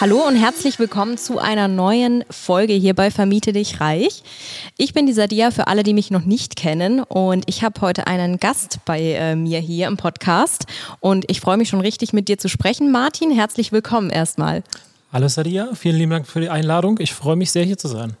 Hallo und herzlich willkommen zu einer neuen Folge hier bei Vermiete dich reich. Ich bin die Sadia für alle, die mich noch nicht kennen und ich habe heute einen Gast bei äh, mir hier im Podcast und ich freue mich schon richtig mit dir zu sprechen. Martin, herzlich willkommen erstmal. Hallo Sadia, vielen lieben Dank für die Einladung. Ich freue mich sehr hier zu sein.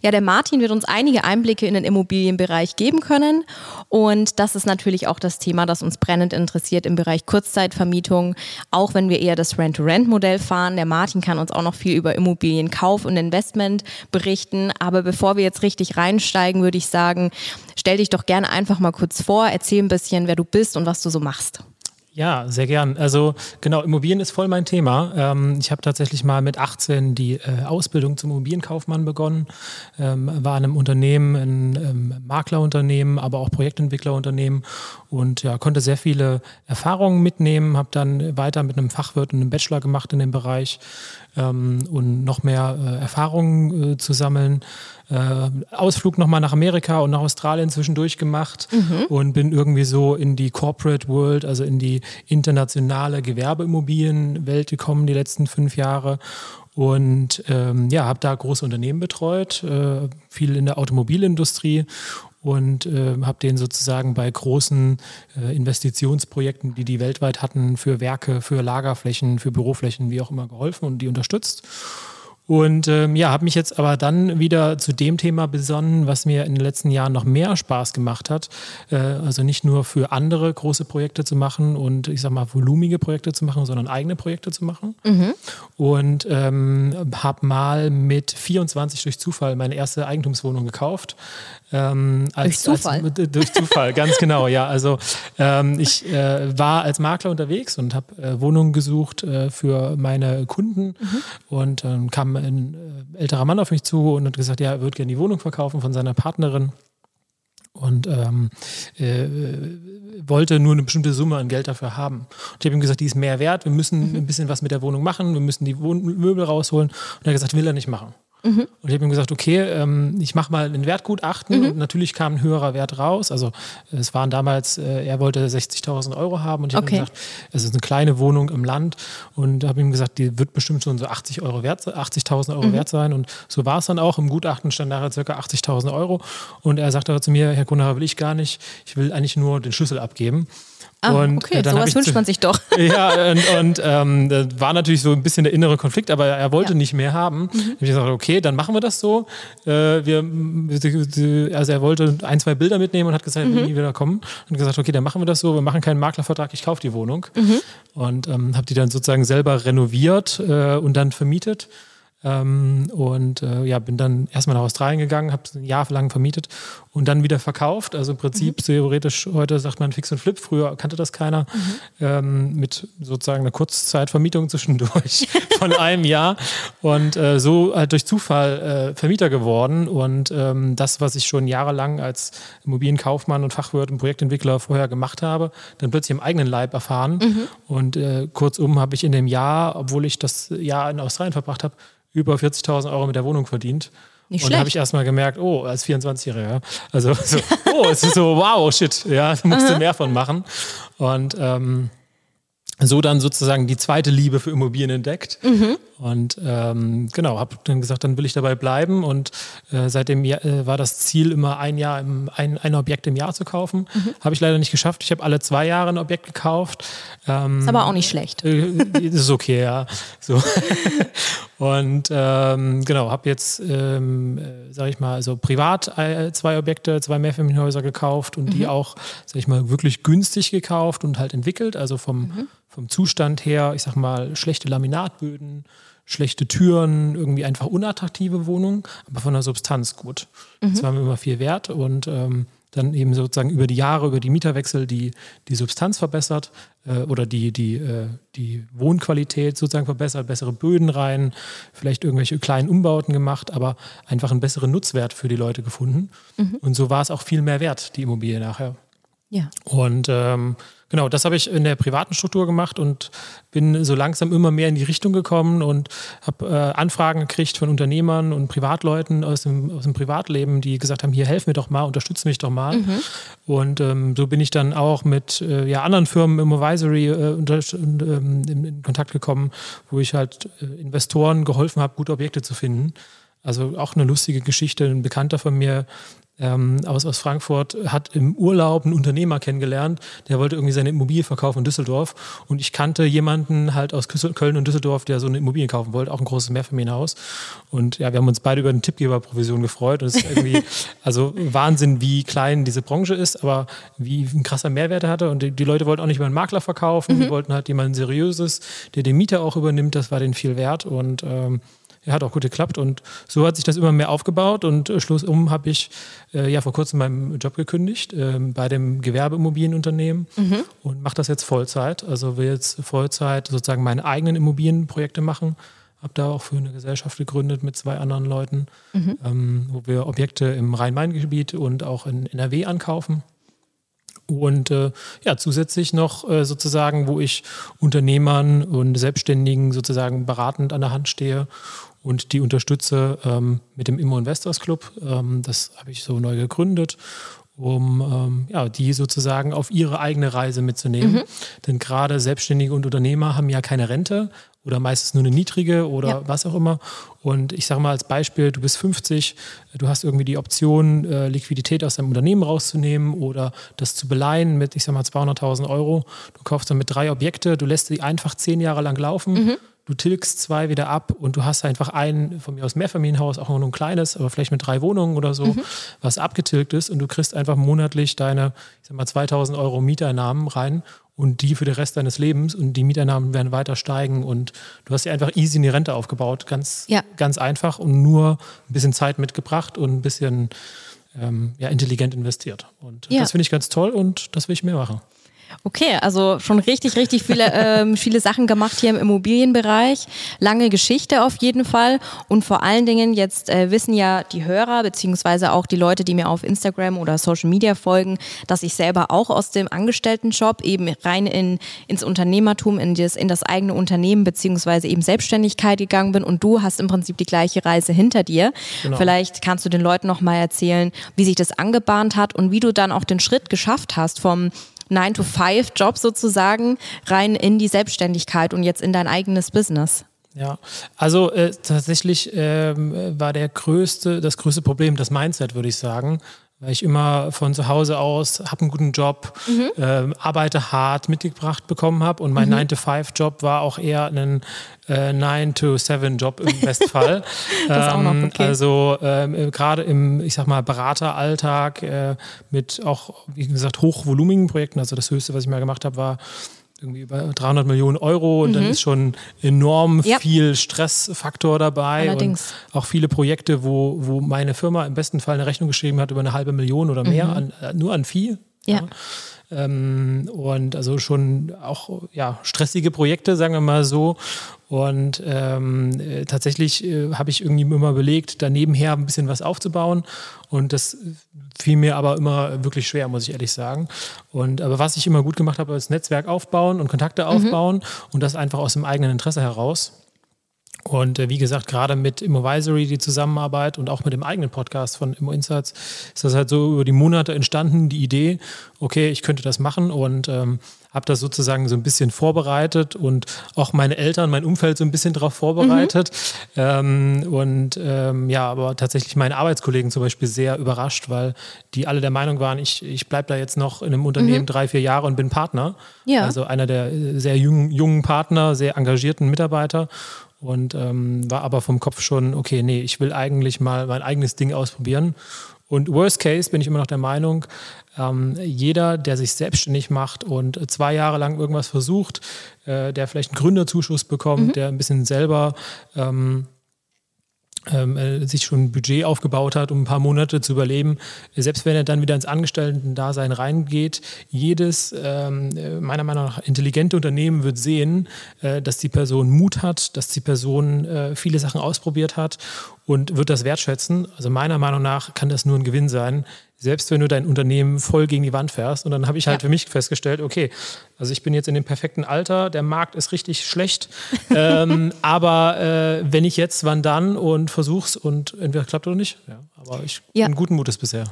Ja, der Martin wird uns einige Einblicke in den Immobilienbereich geben können. Und das ist natürlich auch das Thema, das uns brennend interessiert im Bereich Kurzzeitvermietung. Auch wenn wir eher das Rent-to-Rent-Modell fahren. Der Martin kann uns auch noch viel über Immobilienkauf und Investment berichten. Aber bevor wir jetzt richtig reinsteigen, würde ich sagen, stell dich doch gerne einfach mal kurz vor, erzähl ein bisschen, wer du bist und was du so machst. Ja, sehr gern. Also genau, Immobilien ist voll mein Thema. Ähm, ich habe tatsächlich mal mit 18 die äh, Ausbildung zum Immobilienkaufmann begonnen, ähm, war in einem Unternehmen, ein ähm, Maklerunternehmen, aber auch Projektentwicklerunternehmen und ja, konnte sehr viele Erfahrungen mitnehmen, habe dann weiter mit einem Fachwirt und einem Bachelor gemacht in dem Bereich und noch mehr äh, Erfahrungen äh, zu sammeln äh, Ausflug nochmal nach Amerika und nach Australien zwischendurch gemacht mhm. und bin irgendwie so in die Corporate World, also in die internationale Gewerbeimmobilienwelt gekommen die letzten fünf Jahre und ähm, ja, habe da große Unternehmen betreut, äh, viel in der Automobilindustrie und äh, habe denen sozusagen bei großen äh, Investitionsprojekten, die die weltweit hatten, für Werke, für Lagerflächen, für Büroflächen, wie auch immer geholfen und die unterstützt. Und ähm, ja, habe mich jetzt aber dann wieder zu dem Thema besonnen, was mir in den letzten Jahren noch mehr Spaß gemacht hat. Äh, also nicht nur für andere große Projekte zu machen und ich sag mal volumige Projekte zu machen, sondern eigene Projekte zu machen. Mhm. Und ähm, habe mal mit 24 durch Zufall meine erste Eigentumswohnung gekauft. Ähm, als, durch Zufall? Als, durch Zufall, ganz genau, ja. Also ähm, ich äh, war als Makler unterwegs und habe äh, Wohnungen gesucht äh, für meine Kunden mhm. und ähm, kam ein äh, älterer Mann auf mich zu und hat gesagt, ja, er würde gerne die Wohnung verkaufen von seiner Partnerin und ähm, äh, wollte nur eine bestimmte Summe an Geld dafür haben. Und ich habe ihm gesagt, die ist mehr wert, wir müssen mhm. ein bisschen was mit der Wohnung machen, wir müssen die Wohn Möbel rausholen. Und er hat gesagt, will er nicht machen. Mhm. Und ich habe ihm gesagt, okay, ähm, ich mache mal ein Wertgutachten mhm. und natürlich kam ein höherer Wert raus. Also es waren damals, äh, er wollte 60.000 Euro haben und ich okay. habe gesagt, es ist eine kleine Wohnung im Land und habe ihm gesagt, die wird bestimmt schon so 80 Euro wert, 80.000 Euro mhm. wert sein und so war es dann auch. Im Gutachten stand nachher circa 80.000 Euro und er sagte aber zu mir, Herr Gunnar, will ich gar nicht, ich will eigentlich nur den Schlüssel abgeben. Ah, und okay, dann sowas wünscht man sich doch. Ja, und, und ähm, das war natürlich so ein bisschen der innere Konflikt, aber er wollte ja. nicht mehr haben. Mhm. Ich gesagt, okay, dann machen wir das so. Äh, wir, also er wollte ein, zwei Bilder mitnehmen und hat gesagt, mhm. nie wieder kommen. Und gesagt, okay, dann machen wir das so. Wir machen keinen Maklervertrag, ich kaufe die Wohnung. Mhm. Und ähm, habe die dann sozusagen selber renoviert äh, und dann vermietet. Ähm, und äh, ja, bin dann erstmal nach Australien gegangen, habe ein Jahr lang vermietet und dann wieder verkauft. Also im Prinzip mhm. theoretisch, heute sagt man Fix und Flip, früher kannte das keiner, mhm. ähm, mit sozusagen einer Kurzzeitvermietung zwischendurch von einem Jahr. Und äh, so halt durch Zufall äh, Vermieter geworden. Und ähm, das, was ich schon jahrelang als Immobilienkaufmann und Fachwirt und Projektentwickler vorher gemacht habe, dann plötzlich im eigenen Leib erfahren. Mhm. Und äh, kurzum habe ich in dem Jahr, obwohl ich das Jahr in Australien verbracht habe, über 40.000 Euro mit der Wohnung verdient. Nicht und da habe ich erstmal gemerkt, oh, als 24-Jähriger, also so, oh, es ist so, wow, shit, ja, da musst du mehr von machen. Und ähm, so dann sozusagen die zweite Liebe für Immobilien entdeckt. Mhm. Und ähm, genau, habe dann gesagt, dann will ich dabei bleiben. Und äh, seitdem äh, war das Ziel, immer ein Jahr im, ein, ein Objekt im Jahr zu kaufen. Mhm. Habe ich leider nicht geschafft. Ich habe alle zwei Jahre ein Objekt gekauft. Ähm, ist aber auch nicht schlecht. Äh, ist okay, ja. So. und ähm, genau, habe jetzt, ähm, äh, sage ich mal, also privat äh, zwei Objekte, zwei Mehrfamilienhäuser gekauft und mhm. die auch, sage ich mal, wirklich günstig gekauft und halt entwickelt. Also vom, mhm. vom Zustand her, ich sag mal, schlechte Laminatböden schlechte Türen, irgendwie einfach unattraktive Wohnung, aber von der Substanz gut. Mhm. Das war mir immer viel wert und ähm, dann eben sozusagen über die Jahre, über die Mieterwechsel die, die Substanz verbessert äh, oder die, die, äh, die Wohnqualität sozusagen verbessert, bessere Böden rein, vielleicht irgendwelche kleinen Umbauten gemacht, aber einfach einen besseren Nutzwert für die Leute gefunden. Mhm. Und so war es auch viel mehr wert, die Immobilie nachher. Ja. Und ähm, genau, das habe ich in der privaten Struktur gemacht und bin so langsam immer mehr in die Richtung gekommen und habe äh, Anfragen gekriegt von Unternehmern und Privatleuten aus dem, aus dem Privatleben, die gesagt haben, hier helf mir doch mal, unterstütze mich doch mal. Mhm. Und ähm, so bin ich dann auch mit äh, ja, anderen Firmen im Advisory äh, unter, ähm, in, Kontakt gekommen, wo ich halt äh, Investoren geholfen habe, gute Objekte zu finden. Also auch eine lustige Geschichte. Ein Bekannter von mir ähm, aus, aus Frankfurt hat im Urlaub einen Unternehmer kennengelernt, der wollte irgendwie seine Immobilie verkaufen in Düsseldorf. Und ich kannte jemanden halt aus Köln und Düsseldorf, der so eine Immobilie kaufen wollte, auch ein großes Mehrfamilienhaus. Und ja, wir haben uns beide über eine Tippgeberprovision gefreut. Und es ist irgendwie, also Wahnsinn, wie klein diese Branche ist, aber wie ein krasser Mehrwert hatte. Und die, die Leute wollten auch nicht über einen Makler verkaufen, mhm. die wollten halt jemanden Seriöses, der den Mieter auch übernimmt. Das war denen viel wert. Und ähm, er hat auch gut geklappt und so hat sich das immer mehr aufgebaut und äh, schlussum habe ich äh, ja vor kurzem meinen Job gekündigt äh, bei dem Gewerbeimmobilienunternehmen mhm. und mache das jetzt Vollzeit. Also will jetzt Vollzeit sozusagen meine eigenen Immobilienprojekte machen. Habe da auch für eine Gesellschaft gegründet mit zwei anderen Leuten, mhm. ähm, wo wir Objekte im Rhein-Main-Gebiet und auch in NRW ankaufen. Und äh, ja, zusätzlich noch äh, sozusagen, wo ich Unternehmern und Selbstständigen sozusagen beratend an der Hand stehe und die unterstütze ähm, mit dem Immo Investors Club. Ähm, das habe ich so neu gegründet, um ähm, ja, die sozusagen auf ihre eigene Reise mitzunehmen. Mhm. Denn gerade Selbstständige und Unternehmer haben ja keine Rente oder meistens nur eine niedrige oder ja. was auch immer. Und ich sage mal als Beispiel, du bist 50, du hast irgendwie die Option, äh, Liquidität aus deinem Unternehmen rauszunehmen oder das zu beleihen mit, ich sage mal, 200.000 Euro. Du kaufst damit drei Objekte, du lässt sie einfach zehn Jahre lang laufen. Mhm du tilgst zwei wieder ab und du hast einfach ein, von mir aus Mehrfamilienhaus, auch nur ein kleines, aber vielleicht mit drei Wohnungen oder so, mhm. was abgetilgt ist und du kriegst einfach monatlich deine, ich sag mal, 2000 Euro Mieteinnahmen rein und die für den Rest deines Lebens und die Mieteinnahmen werden weiter steigen und du hast dir einfach easy eine Rente aufgebaut, ganz, ja. ganz einfach und nur ein bisschen Zeit mitgebracht und ein bisschen ähm, ja, intelligent investiert. Und ja. das finde ich ganz toll und das will ich mehr machen. Okay, also schon richtig, richtig viele, ähm, viele Sachen gemacht hier im Immobilienbereich. Lange Geschichte auf jeden Fall. Und vor allen Dingen, jetzt äh, wissen ja die Hörer, beziehungsweise auch die Leute, die mir auf Instagram oder Social Media folgen, dass ich selber auch aus dem Angestelltenjob eben rein in, ins Unternehmertum, in das, in das eigene Unternehmen, beziehungsweise eben Selbstständigkeit gegangen bin. Und du hast im Prinzip die gleiche Reise hinter dir. Genau. Vielleicht kannst du den Leuten nochmal erzählen, wie sich das angebahnt hat und wie du dann auch den Schritt geschafft hast vom 9-to-5-Job sozusagen rein in die Selbstständigkeit und jetzt in dein eigenes Business? Ja, also äh, tatsächlich ähm, war der größte, das größte Problem das Mindset, würde ich sagen weil ich immer von zu Hause aus habe einen guten Job, mhm. äh, arbeite hart mitgebracht bekommen habe und mein mhm. 9-to-5-Job war auch eher ein äh, 9-to-7-Job im Bestfall. ähm, okay. Also äh, gerade im, ich sag mal, Berateralltag äh, mit auch, wie gesagt, hochvolumigen Projekten, also das höchste, was ich mal gemacht habe, war irgendwie über 300 Millionen Euro und mhm. dann ist schon enorm ja. viel Stressfaktor dabei. Allerdings. Und auch viele Projekte, wo, wo meine Firma im besten Fall eine Rechnung geschrieben hat über eine halbe Million oder mehr, mhm. an, äh, nur an Vieh. Ja. ja. Ähm, und also schon auch ja, stressige Projekte, sagen wir mal so. Und ähm, äh, tatsächlich äh, habe ich irgendwie immer überlegt, danebenher ein bisschen was aufzubauen. Und das fiel mir aber immer wirklich schwer, muss ich ehrlich sagen. Und aber was ich immer gut gemacht habe, ist Netzwerk aufbauen und Kontakte mhm. aufbauen mhm. und das einfach aus dem eigenen Interesse heraus. Und äh, wie gesagt, gerade mit Immovisory, die Zusammenarbeit und auch mit dem eigenen Podcast von Immo Insights ist das halt so über die Monate entstanden, die Idee, okay, ich könnte das machen und ähm, habe das sozusagen so ein bisschen vorbereitet und auch meine Eltern, mein Umfeld so ein bisschen darauf vorbereitet. Mhm. Ähm, und ähm, ja, aber tatsächlich meine Arbeitskollegen zum Beispiel sehr überrascht, weil die alle der Meinung waren, ich, ich bleibe da jetzt noch in einem Unternehmen mhm. drei, vier Jahre und bin Partner. Ja. Also einer der äh, sehr jungen, jungen Partner, sehr engagierten Mitarbeiter und ähm, war aber vom Kopf schon, okay, nee, ich will eigentlich mal mein eigenes Ding ausprobieren. Und worst case bin ich immer noch der Meinung, ähm, jeder, der sich selbstständig macht und zwei Jahre lang irgendwas versucht, äh, der vielleicht einen Gründerzuschuss bekommt, mhm. der ein bisschen selber ähm, ähm, äh, sich schon ein Budget aufgebaut hat, um ein paar Monate zu überleben, selbst wenn er dann wieder ins Angestellten-Dasein reingeht, jedes ähm, äh, meiner Meinung nach intelligente Unternehmen wird sehen, äh, dass die Person Mut hat, dass die Person viele Sachen ausprobiert hat und wird das wertschätzen. Also meiner Meinung nach kann das nur ein Gewinn sein, selbst wenn du dein Unternehmen voll gegen die Wand fährst. Und dann habe ich halt ja. für mich festgestellt, okay, also ich bin jetzt in dem perfekten Alter, der Markt ist richtig schlecht, ähm, aber äh, wenn ich jetzt, wann dann und versuch's und entweder klappt oder nicht. Ja, aber ich ja. bin guten Mutes bisher.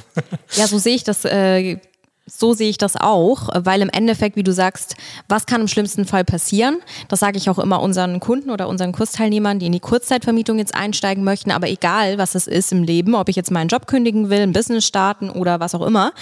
ja, so sehe ich das äh, so sehe ich das auch, weil im Endeffekt, wie du sagst, was kann im schlimmsten Fall passieren? Das sage ich auch immer unseren Kunden oder unseren Kursteilnehmern, die in die Kurzzeitvermietung jetzt einsteigen möchten, aber egal, was es ist im Leben, ob ich jetzt meinen Job kündigen will, ein Business starten oder was auch immer.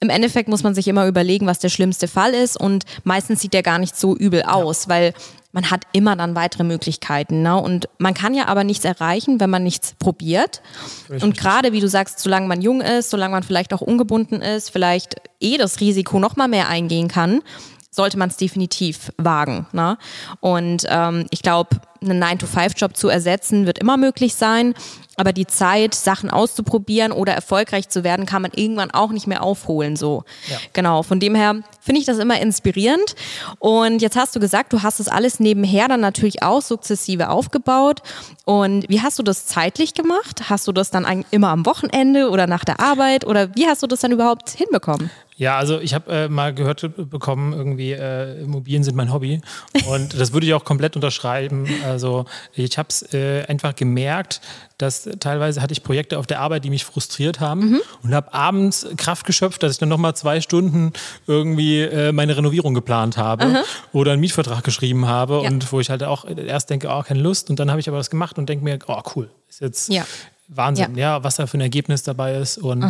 Im Endeffekt muss man sich immer überlegen, was der schlimmste Fall ist und meistens sieht der gar nicht so übel aus, weil man hat immer dann weitere Möglichkeiten. Ne? Und man kann ja aber nichts erreichen, wenn man nichts probiert. Richtig. Und gerade, wie du sagst, solange man jung ist, solange man vielleicht auch ungebunden ist, vielleicht eh das Risiko noch mal mehr eingehen kann, sollte man es definitiv wagen. Ne? Und ähm, ich glaube, einen 9-to-5-Job zu ersetzen, wird immer möglich sein. Aber die Zeit, Sachen auszuprobieren oder erfolgreich zu werden, kann man irgendwann auch nicht mehr aufholen. So. Ja. Genau. Von dem her finde ich das immer inspirierend. Und jetzt hast du gesagt, du hast das alles nebenher dann natürlich auch sukzessive aufgebaut. Und wie hast du das zeitlich gemacht? Hast du das dann immer am Wochenende oder nach der Arbeit? Oder wie hast du das dann überhaupt hinbekommen? Ja, also ich habe äh, mal gehört bekommen, irgendwie äh, Immobilien sind mein Hobby und das würde ich auch komplett unterschreiben. Also ich habe es äh, einfach gemerkt, dass teilweise hatte ich Projekte auf der Arbeit, die mich frustriert haben mhm. und habe abends Kraft geschöpft, dass ich dann nochmal zwei Stunden irgendwie äh, meine Renovierung geplant habe mhm. oder einen Mietvertrag geschrieben habe ja. und wo ich halt auch erst denke, oh, keine Lust und dann habe ich aber das gemacht und denke mir, oh cool, ist jetzt ja. Wahnsinn, ja. ja. was da für ein Ergebnis dabei ist. Und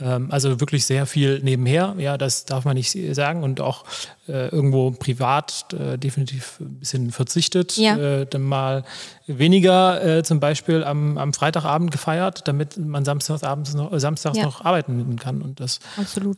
ähm, also wirklich sehr viel nebenher, ja, das darf man nicht sagen. Und auch äh, irgendwo privat äh, definitiv ein bisschen verzichtet. Ja. Äh, dann mal weniger äh, zum Beispiel am, am Freitagabend gefeiert, damit man samstags, abends noch, samstags ja. noch arbeiten kann. Und das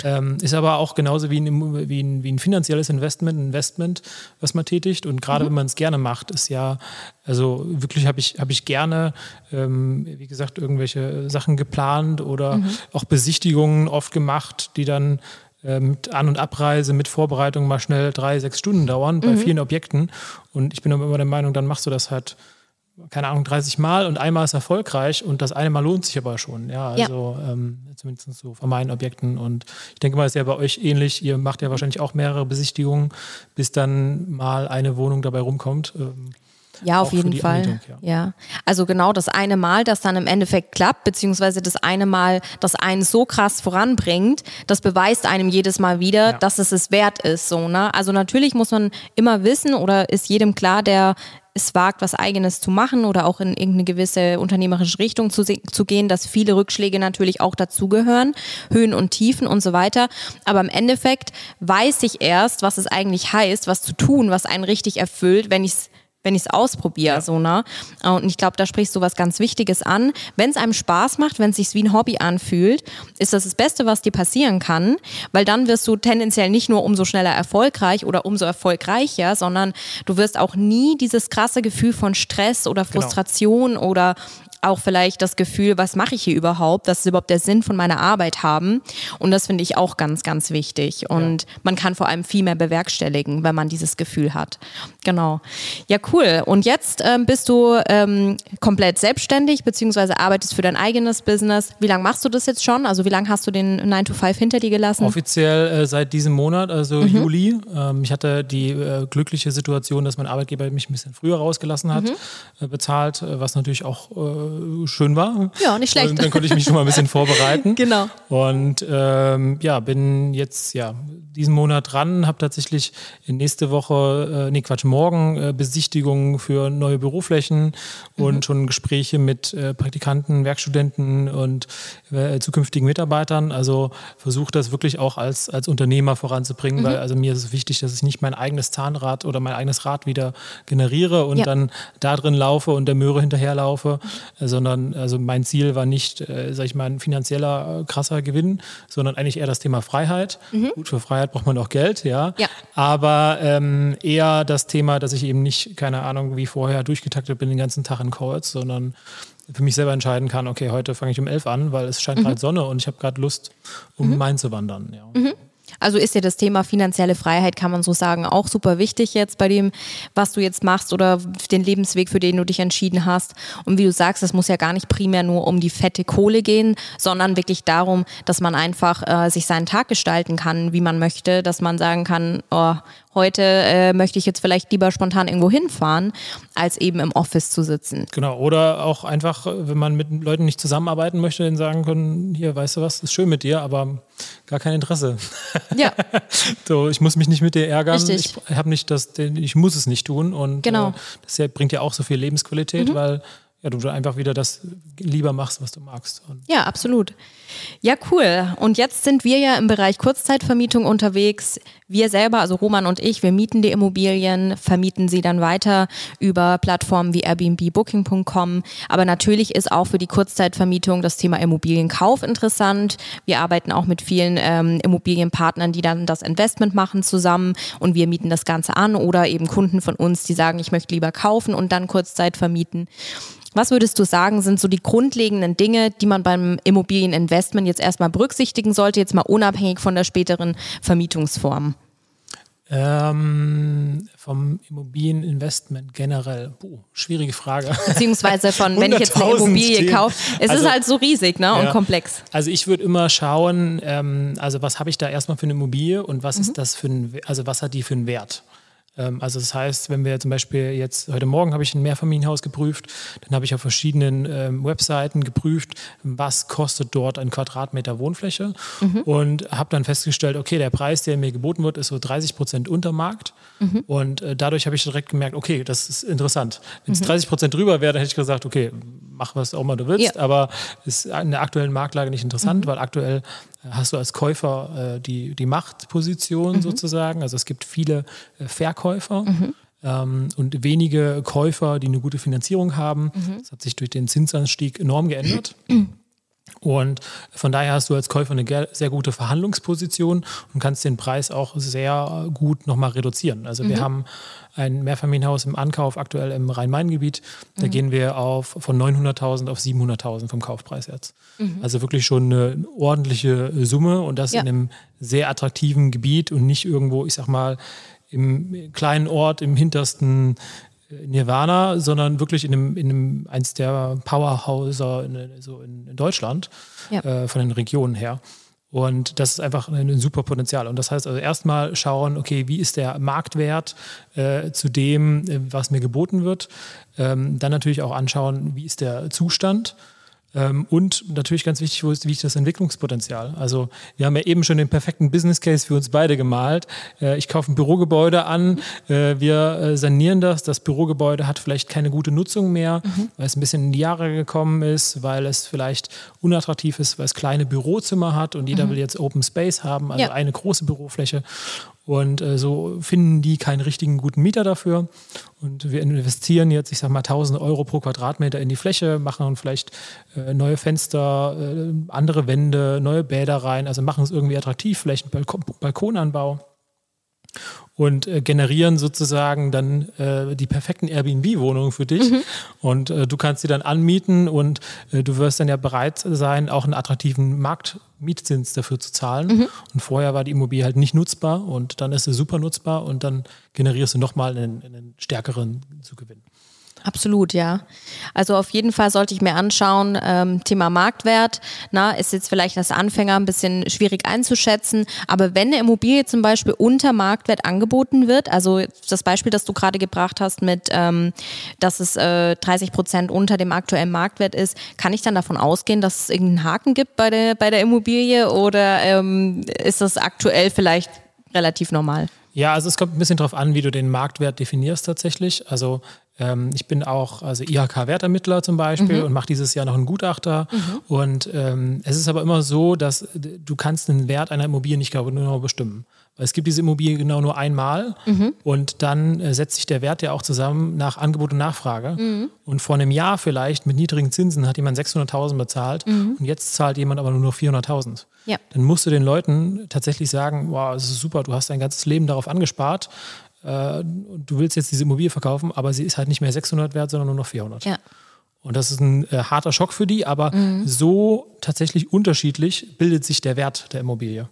ähm, ist aber auch genauso wie ein, wie, ein, wie ein finanzielles Investment, ein Investment, was man tätigt. Und gerade mhm. wenn man es gerne macht, ist ja, also wirklich habe ich, hab ich gerne, ähm, wie gesagt, irgendwelche Sachen geplant oder mhm. auch Besichtigungen oft gemacht, die dann äh, mit An- und Abreise, mit Vorbereitung mal schnell drei, sechs Stunden dauern bei mhm. vielen Objekten. Und ich bin immer der Meinung, dann machst du das halt, keine Ahnung, 30 Mal und einmal ist erfolgreich und das eine Mal lohnt sich aber schon. Ja, also ja. Ähm, zumindest so von meinen Objekten. Und ich denke mal, ist ja bei euch ähnlich. Ihr macht ja wahrscheinlich auch mehrere Besichtigungen, bis dann mal eine Wohnung dabei rumkommt. Ähm, ja, auf jeden Fall. Ja. ja. Also genau das eine Mal, das dann im Endeffekt klappt, beziehungsweise das eine Mal, das einen so krass voranbringt, das beweist einem jedes Mal wieder, ja. dass es es wert ist. So, ne? Also natürlich muss man immer wissen oder ist jedem klar, der es wagt, was Eigenes zu machen oder auch in irgendeine gewisse unternehmerische Richtung zu, zu gehen, dass viele Rückschläge natürlich auch dazugehören, Höhen und Tiefen und so weiter. Aber im Endeffekt weiß ich erst, was es eigentlich heißt, was zu tun, was einen richtig erfüllt, wenn ich es wenn ich es ausprobiere, ja. so, ne? Und ich glaube, da sprichst du was ganz Wichtiges an. Wenn es einem Spaß macht, wenn es sich wie ein Hobby anfühlt, ist das das Beste, was dir passieren kann, weil dann wirst du tendenziell nicht nur umso schneller erfolgreich oder umso erfolgreicher, sondern du wirst auch nie dieses krasse Gefühl von Stress oder genau. Frustration genau. oder auch vielleicht das Gefühl, was mache ich hier überhaupt? Das ist überhaupt der Sinn von meiner Arbeit haben. Und das finde ich auch ganz, ganz wichtig. Und ja. man kann vor allem viel mehr bewerkstelligen, wenn man dieses Gefühl hat. Genau. Ja, cool. Und jetzt ähm, bist du ähm, komplett selbstständig, beziehungsweise arbeitest für dein eigenes Business. Wie lange machst du das jetzt schon? Also wie lange hast du den 9 to 5 hinter dir gelassen? Offiziell äh, seit diesem Monat, also mhm. Juli. Ähm, ich hatte die äh, glückliche Situation, dass mein Arbeitgeber mich ein bisschen früher rausgelassen hat, mhm. äh, bezahlt, äh, was natürlich auch äh, schön war. Ja, nicht schlecht. Und dann konnte ich mich schon mal ein bisschen vorbereiten. genau. Und ähm, ja, bin jetzt ja diesen Monat dran, habe tatsächlich nächste Woche, äh, nee Quatsch, morgen äh, Besichtigungen für neue Büroflächen und mhm. schon Gespräche mit äh, Praktikanten, Werkstudenten und äh, zukünftigen Mitarbeitern. Also versuche das wirklich auch als, als Unternehmer voranzubringen, mhm. weil also mir ist es wichtig, dass ich nicht mein eigenes Zahnrad oder mein eigenes Rad wieder generiere und ja. dann da drin laufe und der Möhre hinterherlaufe, sondern also mein Ziel war nicht, äh, sag ich mal, ein finanzieller äh, krasser Gewinn, sondern eigentlich eher das Thema Freiheit. Mhm. Gut, für Freiheit braucht man auch Geld, ja. ja. Aber ähm, eher das Thema, dass ich eben nicht, keine Ahnung, wie vorher durchgetaktet bin den ganzen Tag in Calls, sondern für mich selber entscheiden kann, okay, heute fange ich um elf an, weil es scheint mhm. gerade Sonne und ich habe gerade Lust, um mhm. Main zu wandern. Ja. Mhm. Also ist dir das Thema finanzielle Freiheit, kann man so sagen, auch super wichtig jetzt bei dem, was du jetzt machst oder den Lebensweg, für den du dich entschieden hast. Und wie du sagst, es muss ja gar nicht primär nur um die fette Kohle gehen, sondern wirklich darum, dass man einfach äh, sich seinen Tag gestalten kann, wie man möchte, dass man sagen kann, oh, heute äh, möchte ich jetzt vielleicht lieber spontan irgendwo hinfahren, als eben im Office zu sitzen. Genau, oder auch einfach, wenn man mit Leuten nicht zusammenarbeiten möchte, dann sagen können, hier, weißt du was, ist schön mit dir, aber gar kein Interesse. Ja. so, ich muss mich nicht mit dir ärgern. Richtig. Ich habe nicht das, ich muss es nicht tun. Und Genau. äh, das bringt ja auch so viel Lebensqualität, weil ja, du einfach wieder das lieber machst, was du magst. Und Ja, absolut. Ja, cool. Und jetzt sind wir ja im Bereich Kurzzeitvermietung unterwegs. Wir selber, also Roman und ich, wir mieten die Immobilien, vermieten sie dann weiter über Plattformen wie Airbnb, Booking.com. Aber natürlich ist auch für die Kurzzeitvermietung das Thema Immobilienkauf interessant. Wir arbeiten auch mit vielen ähm, Immobilienpartnern, die dann das Investment machen zusammen und wir mieten das Ganze an oder eben Kunden von uns, die sagen, ich möchte lieber kaufen und dann Kurzzeit vermieten. Was würdest du sagen, sind so die grundlegenden Dinge, die man beim Immobilieninvestment jetzt erstmal berücksichtigen sollte, jetzt mal unabhängig von der späteren Vermietungsform? ähm, vom Immobilieninvestment generell. Puh, schwierige Frage. Beziehungsweise von, wenn ich jetzt eine 100.000 Immobilie Themen. kaufe. Es Also- ist halt so riesig ne, und Ja. komplex. Also ich würde immer schauen, ähm, also was habe ich da erstmal für eine Immobilie und was ist das für ein, also was hat die für einen Wert? Ähm, also das heißt, wenn wir zum Beispiel jetzt, heute Morgen habe ich ein Mehrfamilienhaus geprüft, dann habe ich auf verschiedenen ähm, Webseiten geprüft, was kostet dort ein Quadratmeter Wohnfläche? Und habe dann festgestellt, okay, der Preis, der mir geboten wird, ist so 30 Prozent unter Markt und äh, dadurch habe ich direkt gemerkt, okay, das ist interessant. Wenn es 30 Prozent drüber wäre, dann hätte ich gesagt, okay, mach was auch immer du willst, Ja. aber ist in der aktuellen Marktlage nicht interessant, weil aktuell hast du als Käufer äh, die, die Machtposition sozusagen. Also es gibt viele äh, Verkäufer. Ähm, und wenige Käufer, die eine gute Finanzierung haben. Das hat sich durch den Zinsanstieg enorm geändert. Und von daher hast du als Käufer eine sehr gute Verhandlungsposition und kannst den Preis auch sehr gut nochmal reduzieren. Also wir haben ein Mehrfamilienhaus im Ankauf aktuell im Rhein-Main-Gebiet. Da gehen wir auf von 900.000 auf 700.000 vom Kaufpreis jetzt. Also wirklich schon eine ordentliche Summe und das Ja. in einem sehr attraktiven Gebiet und nicht irgendwo, ich sag mal, im kleinen Ort im hintersten Nirvana, sondern wirklich in einem, in einem eins der Powerhäuser in, so in, in Deutschland, Ja. äh, von den Regionen her. Und das ist einfach ein, ein super Potenzial. Und das heißt also erstmal schauen, okay, wie ist der Marktwert äh, zu dem, äh, was mir geboten wird. Ähm, dann natürlich auch anschauen, wie ist der Zustand. Ähm, und natürlich ganz wichtig, wo ist, wie ist das Entwicklungspotenzial? Also wir haben ja eben schon den perfekten Business Case für uns beide gemalt. Äh, ich kaufe ein Bürogebäude an, äh, wir äh, sanieren das. Das Bürogebäude hat vielleicht keine gute Nutzung mehr, weil es ein bisschen in die Jahre gekommen ist, weil es vielleicht unattraktiv ist, weil es kleine Bürozimmer hat und jeder will jetzt Open Space haben, also Ja. eine große Bürofläche. Und äh, so finden die keinen richtigen guten Mieter dafür. Und wir investieren jetzt, ich sag mal, 1000 Euro pro Quadratmeter in die Fläche, machen vielleicht äh, neue Fenster, äh, andere Wände, neue Bäder rein, also machen es irgendwie attraktiv, vielleicht einen Balkon Balkonanbau und äh, generieren sozusagen dann äh, die perfekten Airbnb-Wohnungen für dich. Und äh, du kannst sie dann anmieten und äh, du wirst dann ja bereit sein, auch einen attraktiven Marktmietzins dafür zu zahlen. Und vorher war die Immobilie halt nicht nutzbar und dann ist sie super nutzbar und dann generierst du nochmal einen, einen stärkeren Zugewinn. Absolut, ja. Also auf jeden Fall sollte ich mir anschauen, ähm, Thema Marktwert, na, ist jetzt vielleicht als Anfänger ein bisschen schwierig einzuschätzen, aber wenn eine Immobilie zum Beispiel unter Marktwert angeboten wird, also das Beispiel, das du gerade gebracht hast mit, ähm, dass es äh, 30 Prozent unter dem aktuellen Marktwert ist, kann ich dann davon ausgehen, dass es irgendeinen Haken gibt bei der, bei der Immobilie oder ähm, ist das aktuell vielleicht relativ normal? Ja, also es kommt ein bisschen drauf an, wie du den Marktwert definierst tatsächlich. Also ähm, ich bin auch also IHK-Wertermittler zum Beispiel und mache dieses Jahr noch einen Gutachter. Und ähm, es ist aber immer so, dass du kannst den Wert einer Immobilie nicht genau bestimmen. Weil es gibt diese Immobilie genau nur einmal und dann äh, setzt sich der Wert ja auch zusammen nach Angebot und Nachfrage. Und vor einem Jahr vielleicht mit niedrigen Zinsen hat jemand 600.000 bezahlt und jetzt zahlt jemand aber nur noch 400.000 Ja. dann musst du den Leuten tatsächlich sagen, wow, das ist super, du hast dein ganzes Leben darauf angespart, äh, du willst jetzt diese Immobilie verkaufen, aber sie ist halt nicht mehr 600 wert, sondern nur noch 400. Ja. Und das ist ein äh, harter Schock für die, aber so tatsächlich unterschiedlich bildet sich der Wert der Immobilie.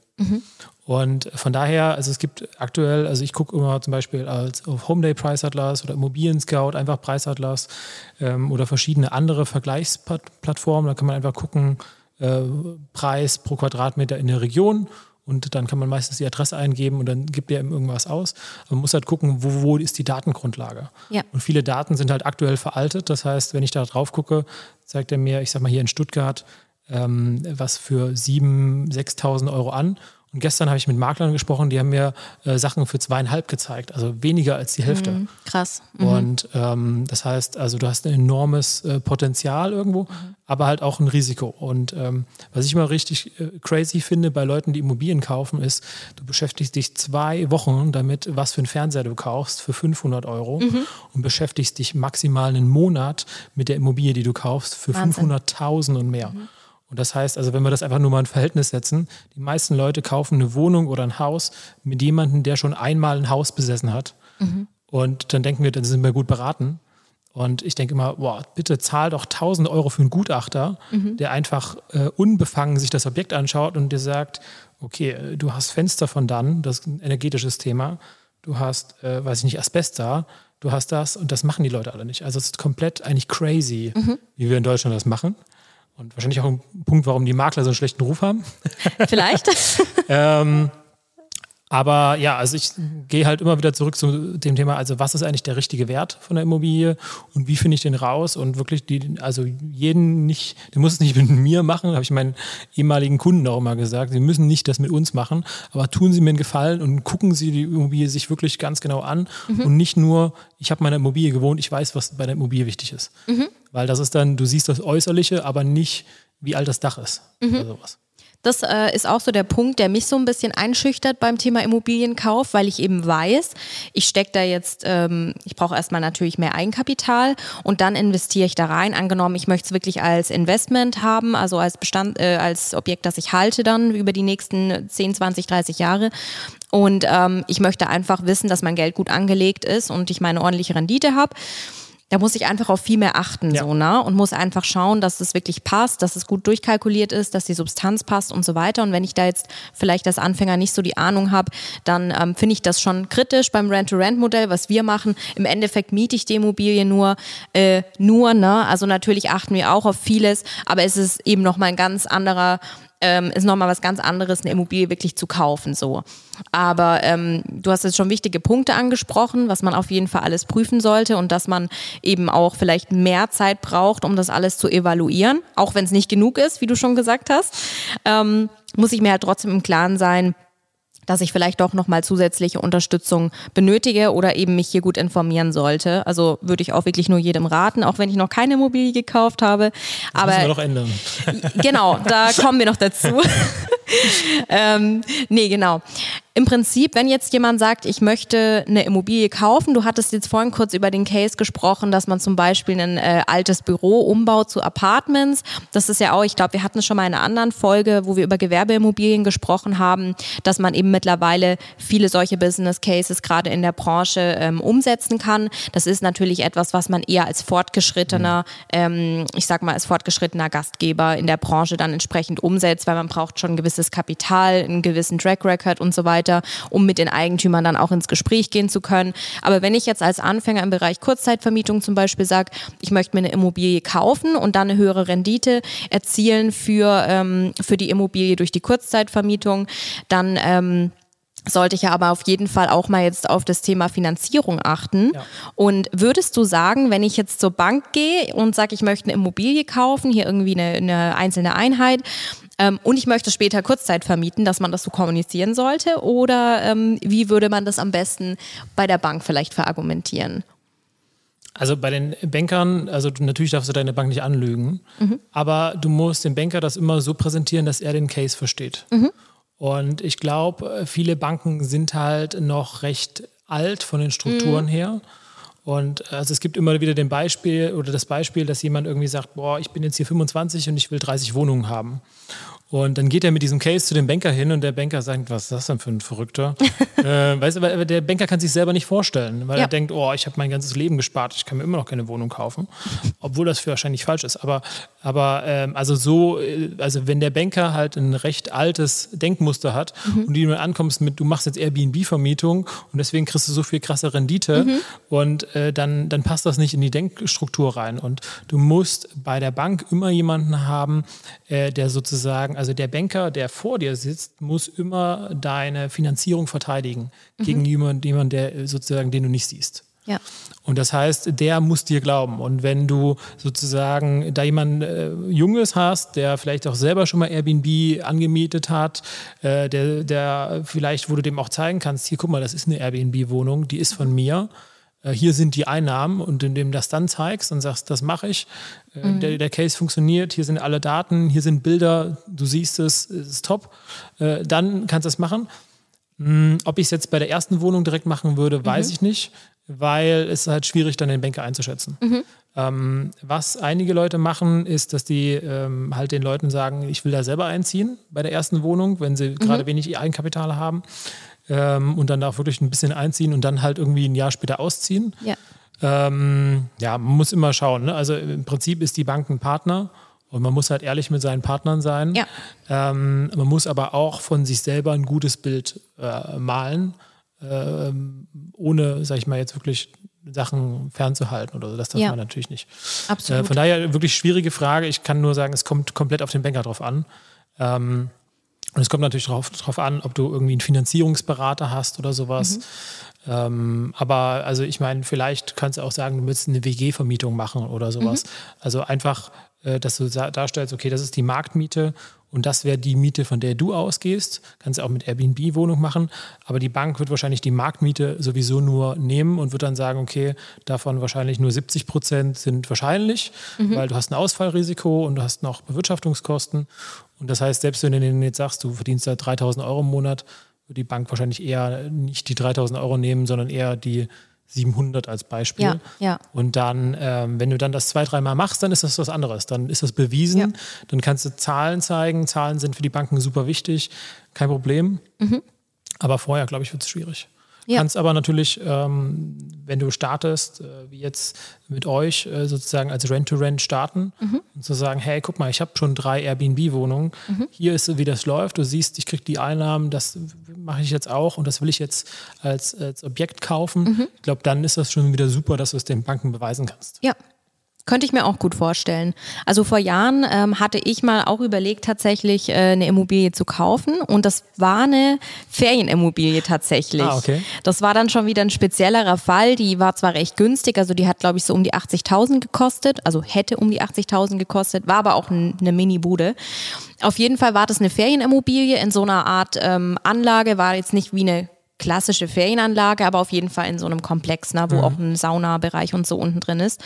Und von daher, also es gibt aktuell, also ich gucke immer zum Beispiel als auf Homeday Preisatlas oder Immobilien Scout, einfach Preisatlas ähm, oder verschiedene andere Vergleichsplattformen. Da kann man einfach gucken, äh, Preis pro Quadratmeter in der Region und dann kann man meistens die Adresse eingeben und dann gibt er ihm irgendwas aus. Man muss halt gucken, wo, wo ist die Datengrundlage. Ja. Und viele Daten sind halt aktuell veraltet. Das heißt, wenn ich da drauf gucke, zeigt er mir, ich sag mal hier in Stuttgart, ähm, was für 7.000, 6.000 Euro an. Und gestern habe ich mit Maklern gesprochen, die haben mir äh, Sachen für zweieinhalb gezeigt, also weniger als die Hälfte. Mhm, krass. Mhm. Und ähm, das heißt, also du hast ein enormes äh, Potenzial irgendwo, mhm. aber halt auch ein Risiko. Und ähm, was ich immer richtig äh, crazy finde bei Leuten, die Immobilien kaufen, ist, du beschäftigst dich zwei Wochen damit, was für einen Fernseher du kaufst für 500 Euro mhm. und beschäftigst dich maximal einen Monat mit der Immobilie, die du kaufst für 500.000 und mehr. Und das heißt, also wenn wir das einfach nur mal in Verhältnis setzen, die meisten Leute kaufen eine Wohnung oder ein Haus mit jemandem, der schon einmal ein Haus besessen hat. Mhm. Und dann denken wir, dann sind wir gut beraten. Und ich denke immer, boah, bitte zahl doch 1000 Euro für einen Gutachter, mhm. der einfach äh, unbefangen sich das Objekt anschaut und dir sagt, okay, äh, du hast Fenster von dann, das ist ein energetisches Thema, du hast, äh, weiß ich nicht, Asbest da, du hast das und das machen die Leute alle nicht. Also es ist komplett eigentlich crazy, mhm. wie wir in Deutschland das machen. Und wahrscheinlich auch ein Punkt, warum die Makler so einen schlechten Ruf haben. Vielleicht. ähm, aber ja, also ich gehe halt immer wieder zurück zu dem Thema, also was ist eigentlich der richtige Wert von der Immobilie und wie finde ich den raus und wirklich die, also jeden nicht, der muss es nicht mit mir machen, habe ich meinen ehemaligen Kunden auch immer gesagt, sie müssen nicht das mit uns machen, aber tun sie mir einen Gefallen und gucken sie die Immobilie sich wirklich ganz genau an mhm. und nicht nur, ich habe meine Immobilie gewohnt, ich weiß, was bei der Immobilie wichtig ist. Mhm. Weil das ist dann, du siehst das Äußerliche, aber nicht, wie alt das Dach ist mhm. oder sowas. Das äh, ist auch so der Punkt, der mich so ein bisschen einschüchtert beim Thema Immobilienkauf, weil ich eben weiß, ich stecke da jetzt, ähm, ich brauche erstmal natürlich mehr Eigenkapital und dann investiere ich da rein. Angenommen, ich möchte es wirklich als Investment haben, also als Bestand, äh, als Objekt, das ich halte dann über die nächsten 10, 20, 30 Jahre. Und ähm, ich möchte einfach wissen, dass mein Geld gut angelegt ist und ich meine ordentliche Rendite habe da muss ich einfach auf viel mehr achten, ja. so, ne? Und muss einfach schauen, dass es wirklich passt, dass es gut durchkalkuliert ist, dass die Substanz passt und so weiter. Und wenn ich da jetzt vielleicht als Anfänger nicht so die Ahnung habe, dann ähm, finde ich das schon kritisch beim Rent-to-Rent-Modell, was wir machen. Im Endeffekt miete ich die Immobilie nur, äh, nur, ne? Also natürlich achten wir auch auf vieles, aber es ist eben nochmal ein ganz anderer ähm, ist nochmal was ganz anderes, eine Immobilie wirklich zu kaufen. So. Aber ähm, du hast jetzt schon wichtige Punkte angesprochen, was man auf jeden Fall alles prüfen sollte und dass man eben auch vielleicht mehr Zeit braucht, um das alles zu evaluieren, auch wenn es nicht genug ist, wie du schon gesagt hast. Ähm, muss ich mir halt trotzdem im Klaren sein, dass ich vielleicht doch nochmal zusätzliche Unterstützung benötige oder eben mich hier gut informieren sollte. Also würde ich auch wirklich nur jedem raten, auch wenn ich noch keine Immobilie gekauft habe. Das Aber müssen wir noch ändern. Genau, da kommen wir noch dazu. ähm, nee, genau. Im Prinzip, wenn jetzt jemand sagt, ich möchte eine Immobilie kaufen, du hattest jetzt vorhin kurz über den Case gesprochen, dass man zum Beispiel ein äh, altes Büro umbaut zu Apartments. Das ist ja auch, ich glaube, wir hatten es schon mal in einer anderen Folge, wo wir über Gewerbeimmobilien gesprochen haben, dass man eben mittlerweile viele solche Business Cases gerade in der Branche ähm, umsetzen kann. Das ist natürlich etwas, was man eher als fortgeschrittener, ähm, ich sag mal, als fortgeschrittener Gastgeber in der Branche dann entsprechend umsetzt, weil man braucht schon ein gewisses Kapital, einen gewissen Track Record und so weiter weiter, um mit den Eigentümern dann auch ins Gespräch gehen zu können. Aber wenn ich jetzt als Anfänger im Bereich Kurzzeitvermietung zum Beispiel sage, ich möchte mir eine Immobilie kaufen und dann eine höhere Rendite erzielen für, ähm, für die Immobilie durch die Kurzzeitvermietung, dann ähm, sollte ich ja aber auf jeden Fall auch mal jetzt auf das Thema Finanzierung achten. Ja. Und würdest du sagen, wenn ich jetzt zur Bank gehe und sage, ich möchte eine Immobilie kaufen, hier irgendwie eine, eine einzelne Einheit, ähm, und ich möchte später Kurzzeit vermieten, dass man das so kommunizieren sollte? Oder ähm, wie würde man das am besten bei der Bank vielleicht verargumentieren? Also bei den Bankern, also natürlich darfst du deine Bank nicht anlügen, mhm. aber du musst dem Banker das immer so präsentieren, dass er den Case versteht. Mhm. Und ich glaube, viele Banken sind halt noch recht alt von den Strukturen mhm. her. Und also es gibt immer wieder den Beispiel oder das Beispiel, dass jemand irgendwie sagt, boah, ich bin jetzt hier 25 und ich will 30 Wohnungen haben. Und dann geht er mit diesem Case zu dem Banker hin und der Banker sagt, was ist das denn für ein Verrückter? äh, weißt du, aber der Banker kann sich selber nicht vorstellen, weil ja. er denkt, oh, ich habe mein ganzes Leben gespart, ich kann mir immer noch keine Wohnung kaufen, obwohl das für wahrscheinlich falsch ist. Aber, aber ähm, also so, äh, also wenn der Banker halt ein recht altes Denkmuster hat mhm. und du ankommst mit, du machst jetzt Airbnb-Vermietung und deswegen kriegst du so viel krasse Rendite mhm. und äh, dann, dann passt das nicht in die Denkstruktur rein. Und du musst bei der Bank immer jemanden haben, äh, der sozusagen also der Banker, der vor dir sitzt, muss immer deine Finanzierung verteidigen mhm. gegen jemanden, der sozusagen, den du nicht siehst. Ja. Und das heißt, der muss dir glauben. Und wenn du sozusagen da jemanden äh, Junges hast, der vielleicht auch selber schon mal Airbnb angemietet hat, äh, der, der vielleicht, wo du dem auch zeigen kannst, hier guck mal, das ist eine Airbnb-Wohnung, die ist von mir äh, hier sind die Einnahmen und indem du das dann zeigst und sagst, das mache ich, äh, mhm. der, der, Case funktioniert, hier sind alle Daten, hier sind Bilder, du siehst es, es ist top, äh, dann kannst du es machen. Hm, ob ich es jetzt bei der ersten Wohnung direkt machen würde, weiß mhm. ich nicht, weil es halt schwierig dann den Banker einzuschätzen. Mhm. Ähm, was einige Leute machen, ist, dass die ähm, halt den Leuten sagen, ich will da selber einziehen bei der ersten Wohnung, wenn sie mhm. gerade wenig Eigenkapital haben ähm, und dann auch wirklich ein bisschen einziehen und dann halt irgendwie ein Jahr später ausziehen. Ja, ähm, ja man muss immer schauen. Ne? Also im Prinzip ist die Bank ein Partner. Und man muss halt ehrlich mit seinen Partnern sein. Ja. Ähm, man muss aber auch von sich selber ein gutes Bild äh, malen, äh, ohne, sag ich mal, jetzt wirklich Sachen fernzuhalten oder so. Das darf ja. man natürlich nicht. Absolut. Äh, von daher wirklich schwierige Frage. Ich kann nur sagen, es kommt komplett auf den Banker drauf an. Ähm, und es kommt natürlich darauf an, ob du irgendwie einen Finanzierungsberater hast oder sowas. Mhm. Ähm, aber also ich meine, vielleicht kannst du auch sagen, du willst eine WG-Vermietung machen oder sowas. Mhm. Also einfach, äh, dass du darstellst, okay, das ist die Marktmiete und das wäre die Miete, von der du ausgehst. Kannst du auch mit Airbnb-Wohnung machen. Aber die Bank wird wahrscheinlich die Marktmiete sowieso nur nehmen und wird dann sagen, okay, davon wahrscheinlich nur 70 Prozent sind wahrscheinlich, mhm. weil du hast ein Ausfallrisiko und du hast noch Bewirtschaftungskosten. Und das heißt, selbst wenn du denen jetzt sagst, du verdienst da 3000 Euro im Monat, wird die Bank wahrscheinlich eher nicht die 3000 Euro nehmen, sondern eher die 700 als Beispiel. Ja, ja. Und dann, ähm, wenn du dann das zwei, dreimal machst, dann ist das was anderes. Dann ist das bewiesen. Ja. Dann kannst du Zahlen zeigen. Zahlen sind für die Banken super wichtig. Kein Problem. Mhm. Aber vorher, glaube ich, wird es schwierig. Ja. Kannst aber natürlich, ähm, wenn du startest, äh, wie jetzt mit euch, äh, sozusagen als Rent-to-Rent starten mhm. und zu sagen, hey, guck mal, ich habe schon drei Airbnb-Wohnungen. Mhm. Hier ist, wie das läuft. Du siehst, ich kriege die Einnahmen, das mache ich jetzt auch und das will ich jetzt als, als Objekt kaufen. Mhm. Ich glaube, dann ist das schon wieder super, dass du es den Banken beweisen kannst. Ja, könnte ich mir auch gut vorstellen. Also vor Jahren ähm, hatte ich mal auch überlegt, tatsächlich äh, eine Immobilie zu kaufen und das war eine Ferienimmobilie tatsächlich. Ah, okay. Das war dann schon wieder ein speziellerer Fall. Die war zwar recht günstig, also die hat glaube ich so um die 80.000 gekostet, also hätte um die 80.000 gekostet, war aber auch ein, eine Mini-Bude. Auf jeden Fall war das eine Ferienimmobilie in so einer Art ähm, Anlage, war jetzt nicht wie eine klassische Ferienanlage, aber auf jeden Fall in so einem Komplex, ne, wo mhm. auch ein Saunabereich und so unten drin ist.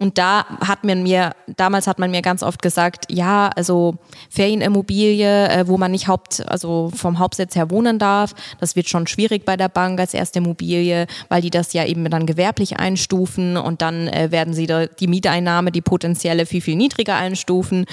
Und da hat man mir, damals hat man mir ganz oft gesagt, ja, also Ferienimmobilie, äh, wo man nicht Haupt, also vom Hauptsitz her wohnen darf, das wird schon schwierig bei der Bank als erste Immobilie, weil die das ja eben dann gewerblich einstufen und dann äh, werden sie da die Mieteinnahme, die potenzielle viel, viel niedriger einstufen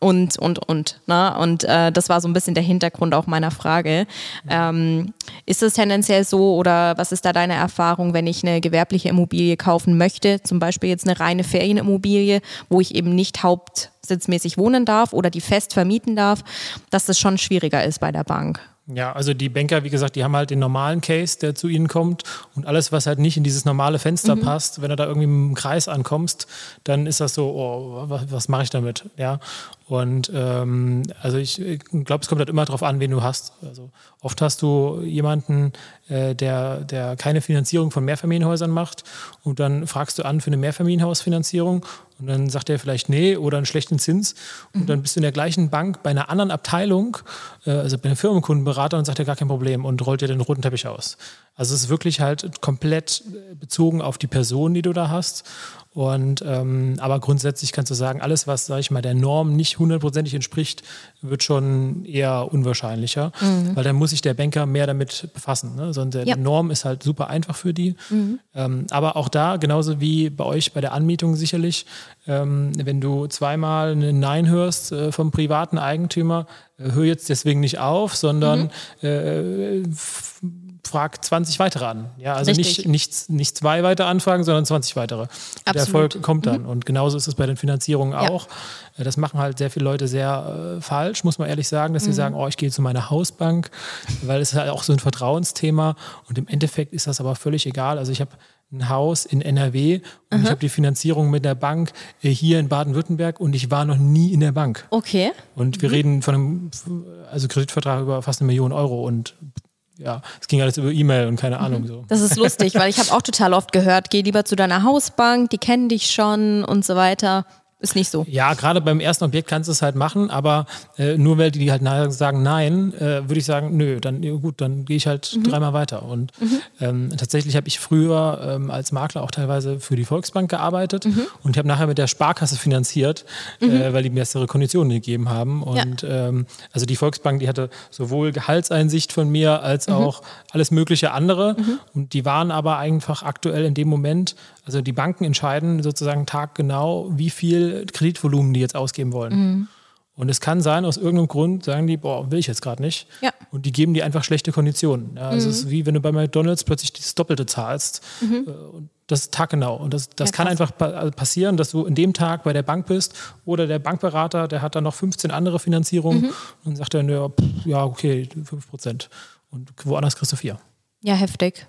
und, und, und. Ne? Und äh, das war so ein bisschen der Hintergrund auch meiner Frage. Ähm, ist es tendenziell so oder was ist da deine Erfahrung, wenn ich eine gewerbliche Immobilie kaufen möchte, zum Beispiel jetzt eine reine Ferienimmobilie, wo ich eben nicht hauptsitzmäßig wohnen darf oder die fest vermieten darf, dass das schon schwieriger ist bei der Bank. Ja, also die Banker, wie gesagt, die haben halt den normalen Case, der zu ihnen kommt und alles, was halt nicht in dieses normale Fenster mhm. passt, wenn du da irgendwie im Kreis ankommst, dann ist das so, oh, was, was mache ich damit? Ja, und ähm, also ich glaube, es kommt halt immer darauf an, wen du hast. Also oft hast du jemanden, äh, der, der keine Finanzierung von Mehrfamilienhäusern macht und dann fragst du an für eine Mehrfamilienhausfinanzierung und dann sagt er vielleicht nee oder einen schlechten Zins und mhm. dann bist du in der gleichen Bank bei einer anderen Abteilung, äh, also bei einem Firmenkundenberater und sagt er gar kein Problem und rollt dir den roten Teppich aus. Also es ist wirklich halt komplett bezogen auf die Person, die du da hast. Und ähm, aber grundsätzlich kannst du sagen, alles, was, sag ich mal, der Norm nicht hundertprozentig entspricht, wird schon eher unwahrscheinlicher, mhm. weil dann muss sich der Banker mehr damit befassen. Ne? Sondern ja. die Norm ist halt super einfach für die. Mhm. Ähm, aber auch da, genauso wie bei euch bei der Anmietung sicherlich, ähm, wenn du zweimal ein Nein hörst äh, vom privaten Eigentümer, äh, hör jetzt deswegen nicht auf, sondern mhm. äh, frag 20 weitere an. Ja, also nicht, nicht, nicht zwei weitere Anfragen, sondern 20 weitere. Der Erfolg kommt dann. Mhm. Und genauso ist es bei den Finanzierungen auch. Äh, das machen halt sehr viele Leute sehr äh, falsch, muss man ehrlich sagen, dass mhm. sie sagen, oh, ich gehe zu meiner Hausbank, weil es ist halt auch so ein Vertrauensthema. Und im Endeffekt ist das aber völlig egal. Also ich habe ein Haus in NRW und mhm. ich habe die Finanzierung mit der Bank äh, hier in Baden-Württemberg und ich war noch nie in der Bank. Okay. Und wir mhm. reden von einem also Kreditvertrag über fast eine Million Euro und ja, es ging alles über E-Mail und keine Ahnung so. Das ist lustig, weil ich habe auch total oft gehört, geh lieber zu deiner Hausbank, die kennen dich schon und so weiter ist nicht so. Ja, gerade beim ersten Objekt kannst du es halt machen, aber äh, nur weil die halt sagen nein, äh, würde ich sagen, nö, dann ja, gut, dann gehe ich halt mhm. dreimal weiter. Und mhm. ähm, tatsächlich habe ich früher ähm, als Makler auch teilweise für die Volksbank gearbeitet mhm. und ich habe nachher mit der Sparkasse finanziert, äh, mhm. weil die bessere Konditionen gegeben haben. Und ja. ähm, also die Volksbank, die hatte sowohl Gehaltseinsicht von mir als mhm. auch alles mögliche andere. Mhm. Und die waren aber einfach aktuell in dem Moment, also die Banken entscheiden sozusagen taggenau, wie viel Kreditvolumen die jetzt ausgeben wollen. Mhm. Und es kann sein, aus irgendeinem Grund sagen die, boah, will ich jetzt gerade nicht. Ja. Und die geben dir einfach schlechte Konditionen. Ja, also mhm. es ist wie wenn du bei McDonalds plötzlich das Doppelte zahlst. Mhm. Äh, und das ist taggenau. Und das, das ja, kann einfach also passieren, dass du in dem Tag bei der Bank bist oder der Bankberater, der hat dann noch 15 andere Finanzierungen mhm. und sagt dann, ja, pff, ja, okay, 5 Prozent. Und woanders kriegst du vier. Ja, heftig.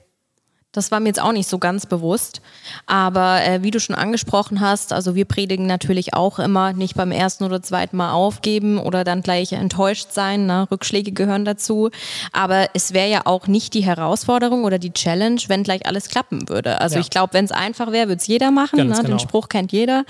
Das war mir jetzt auch nicht so ganz bewusst. Aber äh, wie du schon angesprochen hast, also wir predigen natürlich auch immer nicht beim ersten oder zweiten Mal aufgeben oder dann gleich enttäuscht sein. Ne? Rückschläge gehören dazu. Aber es wäre ja auch nicht die Herausforderung oder die Challenge, wenn gleich alles klappen würde. Also ja. ich glaube, wenn es einfach wäre, würde es jeder machen. Ne? Genau. Den Spruch kennt jeder.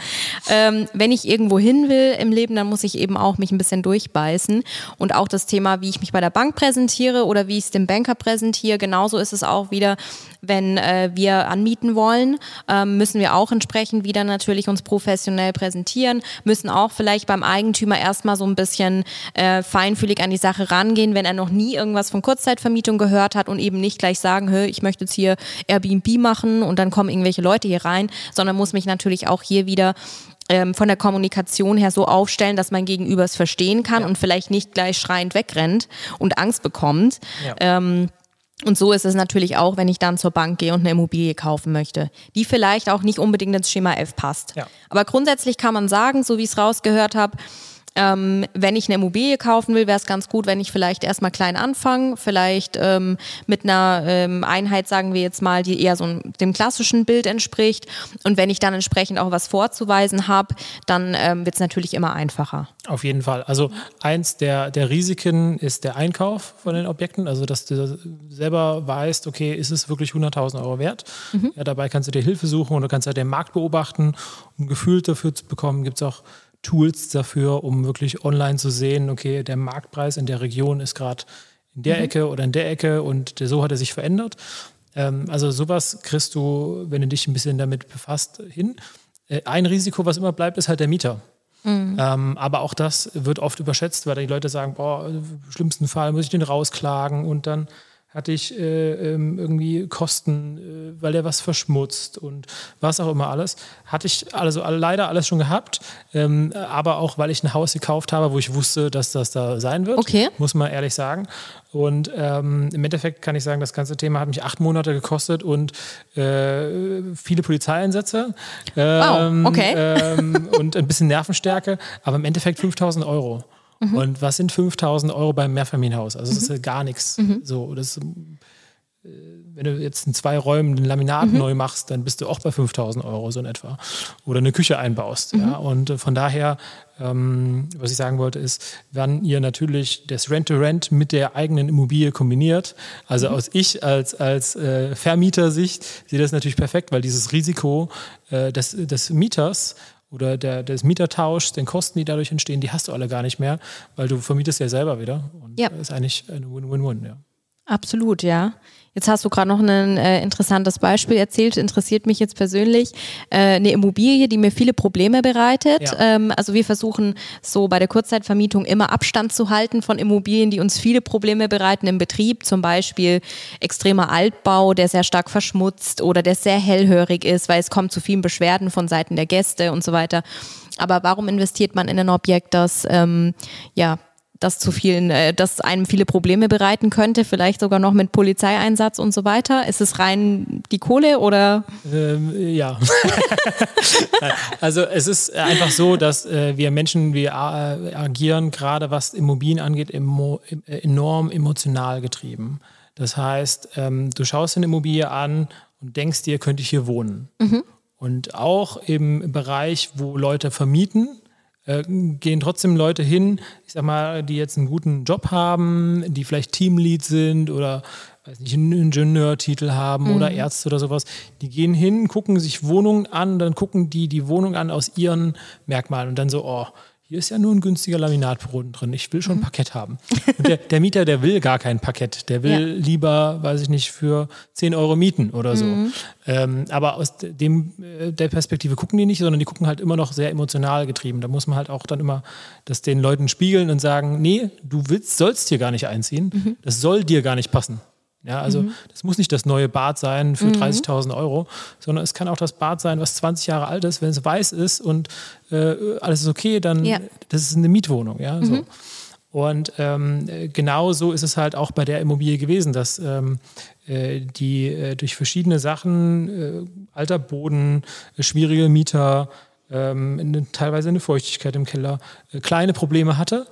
Ähm, wenn ich irgendwo hin will im Leben, dann muss ich eben auch mich ein bisschen durchbeißen. Und auch das Thema, wie ich mich bei der Bank präsentiere oder wie ich es dem Banker präsentiere, genauso ist es auch wieder, wenn äh, wir anmieten wollen, ähm, müssen wir auch entsprechend wieder natürlich uns professionell präsentieren, müssen auch vielleicht beim Eigentümer erstmal so ein bisschen äh, feinfühlig an die Sache rangehen, wenn er noch nie irgendwas von Kurzzeitvermietung gehört hat und eben nicht gleich sagen, ich möchte jetzt hier Airbnb machen und dann kommen irgendwelche Leute hier rein, sondern muss mich natürlich auch hier wieder ähm, von der Kommunikation her so aufstellen, dass mein Gegenüber es verstehen kann ja. und vielleicht nicht gleich schreiend wegrennt und Angst bekommt. Ja. Ähm, und so ist es natürlich auch, wenn ich dann zur Bank gehe und eine Immobilie kaufen möchte, die vielleicht auch nicht unbedingt ins Schema F passt. Ja. Aber grundsätzlich kann man sagen, so wie ich es rausgehört habe, ähm, wenn ich eine Immobilie kaufen will, wäre es ganz gut, wenn ich vielleicht erstmal klein anfange, vielleicht ähm, mit einer ähm, Einheit, sagen wir jetzt mal, die eher so dem klassischen Bild entspricht. Und wenn ich dann entsprechend auch was vorzuweisen habe, dann ähm, wird es natürlich immer einfacher. Auf jeden Fall. Also eins der, der Risiken ist der Einkauf von den Objekten, also dass du selber weißt, okay, ist es wirklich 100.000 Euro wert? Mhm. Ja, dabei kannst du dir Hilfe suchen und du kannst ja den Markt beobachten, um Gefühl dafür zu bekommen. Gibt es auch Tools dafür, um wirklich online zu sehen, okay, der Marktpreis in der Region ist gerade in der mhm. Ecke oder in der Ecke und so hat er sich verändert. Ähm, also sowas kriegst du, wenn du dich ein bisschen damit befasst, hin. Äh, ein Risiko, was immer bleibt, ist halt der Mieter. Mhm. Ähm, aber auch das wird oft überschätzt, weil die Leute sagen, boah, im schlimmsten Fall muss ich den rausklagen und dann hatte ich äh, ähm, irgendwie Kosten, äh, weil der was verschmutzt und was auch immer alles. Hatte ich also leider alles schon gehabt, ähm, aber auch weil ich ein Haus gekauft habe, wo ich wusste, dass das da sein wird, okay. muss man ehrlich sagen. Und ähm, im Endeffekt kann ich sagen, das ganze Thema hat mich acht Monate gekostet und äh, viele Polizeieinsätze ähm, wow, okay. Ähm, und ein bisschen Nervenstärke, aber im Endeffekt 5000 Euro. Mhm. Und was sind 5000 Euro beim Mehrfamilienhaus? Also, das ist ja gar nichts. Mhm. So, das, äh, wenn du jetzt in zwei Räumen ein Laminat mhm. neu machst, dann bist du auch bei 5000 Euro so in etwa. Oder eine Küche einbaust. Ja? Mhm. Und äh, von daher, ähm, was ich sagen wollte, ist, wenn ihr natürlich das Rent-to-Rent mit der eigenen Immobilie kombiniert, also mhm. aus ich als, als äh, Vermietersicht sehe das natürlich perfekt, weil dieses Risiko äh, des, des Mieters oder der, des Mietertauschs, den Kosten, die dadurch entstehen, die hast du alle gar nicht mehr, weil du vermietest ja selber wieder. Und ja. das ist eigentlich eine Win-Win-Win, ja. Absolut, ja. Jetzt hast du gerade noch ein äh, interessantes Beispiel erzählt, interessiert mich jetzt persönlich. Äh, eine Immobilie, die mir viele Probleme bereitet. Ja. Ähm, also wir versuchen so bei der Kurzzeitvermietung immer Abstand zu halten von Immobilien, die uns viele Probleme bereiten im Betrieb. Zum Beispiel extremer Altbau, der sehr stark verschmutzt oder der sehr hellhörig ist, weil es kommt zu vielen Beschwerden von Seiten der Gäste und so weiter. Aber warum investiert man in ein Objekt, das ähm, ja das zu vielen, äh, das einem viele Probleme bereiten könnte, vielleicht sogar noch mit Polizeieinsatz und so weiter. Ist es rein die Kohle oder? Ähm, ja. also es ist einfach so, dass äh, wir Menschen, wir äh, agieren gerade was Immobilien angeht, emo, äh, enorm emotional getrieben. Das heißt, ähm, du schaust eine Immobilie an und denkst dir, könnte ich hier wohnen. Mhm. Und auch im Bereich, wo Leute vermieten, äh, gehen trotzdem Leute hin, ich sag mal, die jetzt einen guten Job haben, die vielleicht Teamlead sind oder weiß nicht, einen Ingenieurtitel haben mhm. oder Ärzte oder sowas. Die gehen hin, gucken sich Wohnungen an, dann gucken die die Wohnung an aus ihren Merkmalen und dann so, oh, hier ist ja nur ein günstiger Laminatboden drin. Ich will schon ein mhm. Parkett haben. Und der, der, Mieter, der will gar kein Parkett. Der will ja. lieber, weiß ich nicht, für 10 Euro mieten oder so. Mhm. Ähm, aber aus dem, äh, der Perspektive gucken die nicht, sondern die gucken halt immer noch sehr emotional getrieben. Da muss man halt auch dann immer das den Leuten spiegeln und sagen, nee, du willst, sollst hier gar nicht einziehen. Mhm. Das soll dir gar nicht passen. Ja, also mhm. das muss nicht das neue Bad sein für mhm. 30.000 Euro, sondern es kann auch das Bad sein, was 20 Jahre alt ist. Wenn es weiß ist und äh, alles ist okay, dann ja. das ist eine Mietwohnung. Ja, so. Mhm. Und ähm, genau so ist es halt auch bei der Immobilie gewesen, dass ähm, äh, die äh, durch verschiedene Sachen, äh, alter Boden, äh, schwierige Mieter, ähm, teilweise eine Feuchtigkeit im Keller, kleine Probleme hatte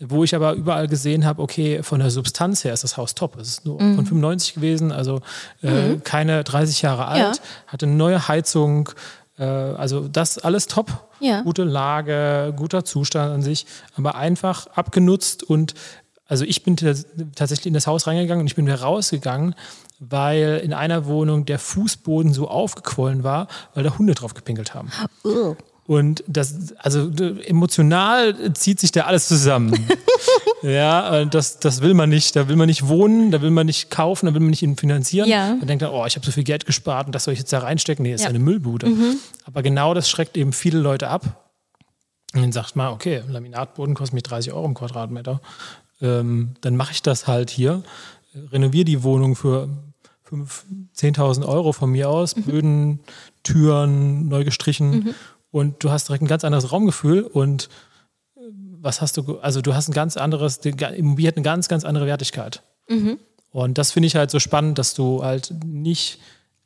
wo ich aber überall gesehen habe, okay, von der Substanz her ist das Haus top. Es ist nur mhm. von 95 gewesen, also äh, mhm. keine 30 Jahre alt, ja. hatte eine neue Heizung, äh, also das alles top. Ja. Gute Lage, guter Zustand an sich, aber einfach abgenutzt und also ich bin tatsächlich in das Haus reingegangen und ich bin wieder rausgegangen, weil in einer Wohnung der Fußboden so aufgequollen war, weil da Hunde drauf gepinkelt haben. Oh. Und das, also emotional zieht sich da alles zusammen. ja, das, das will man nicht. Da will man nicht wohnen, da will man nicht kaufen, da will man nicht finanzieren. Ja. Man denkt dann, oh, ich habe so viel Geld gespart und das soll ich jetzt da reinstecken. Nee, ist ja. eine Müllbude. Mhm. Aber genau das schreckt eben viele Leute ab. Und dann sagt man, okay, Laminatboden kostet mich 30 Euro im Quadratmeter. Ähm, dann mache ich das halt hier, renoviere die Wohnung für 5.000, 10.000 Euro von mir aus, mhm. Böden, Türen neu gestrichen. Mhm und du hast direkt ein ganz anderes Raumgefühl und äh, was hast du, also du hast ein ganz anderes, die Immobilie hat eine ganz, ganz andere Wertigkeit. Mhm. Und das finde ich halt so spannend, dass du halt nicht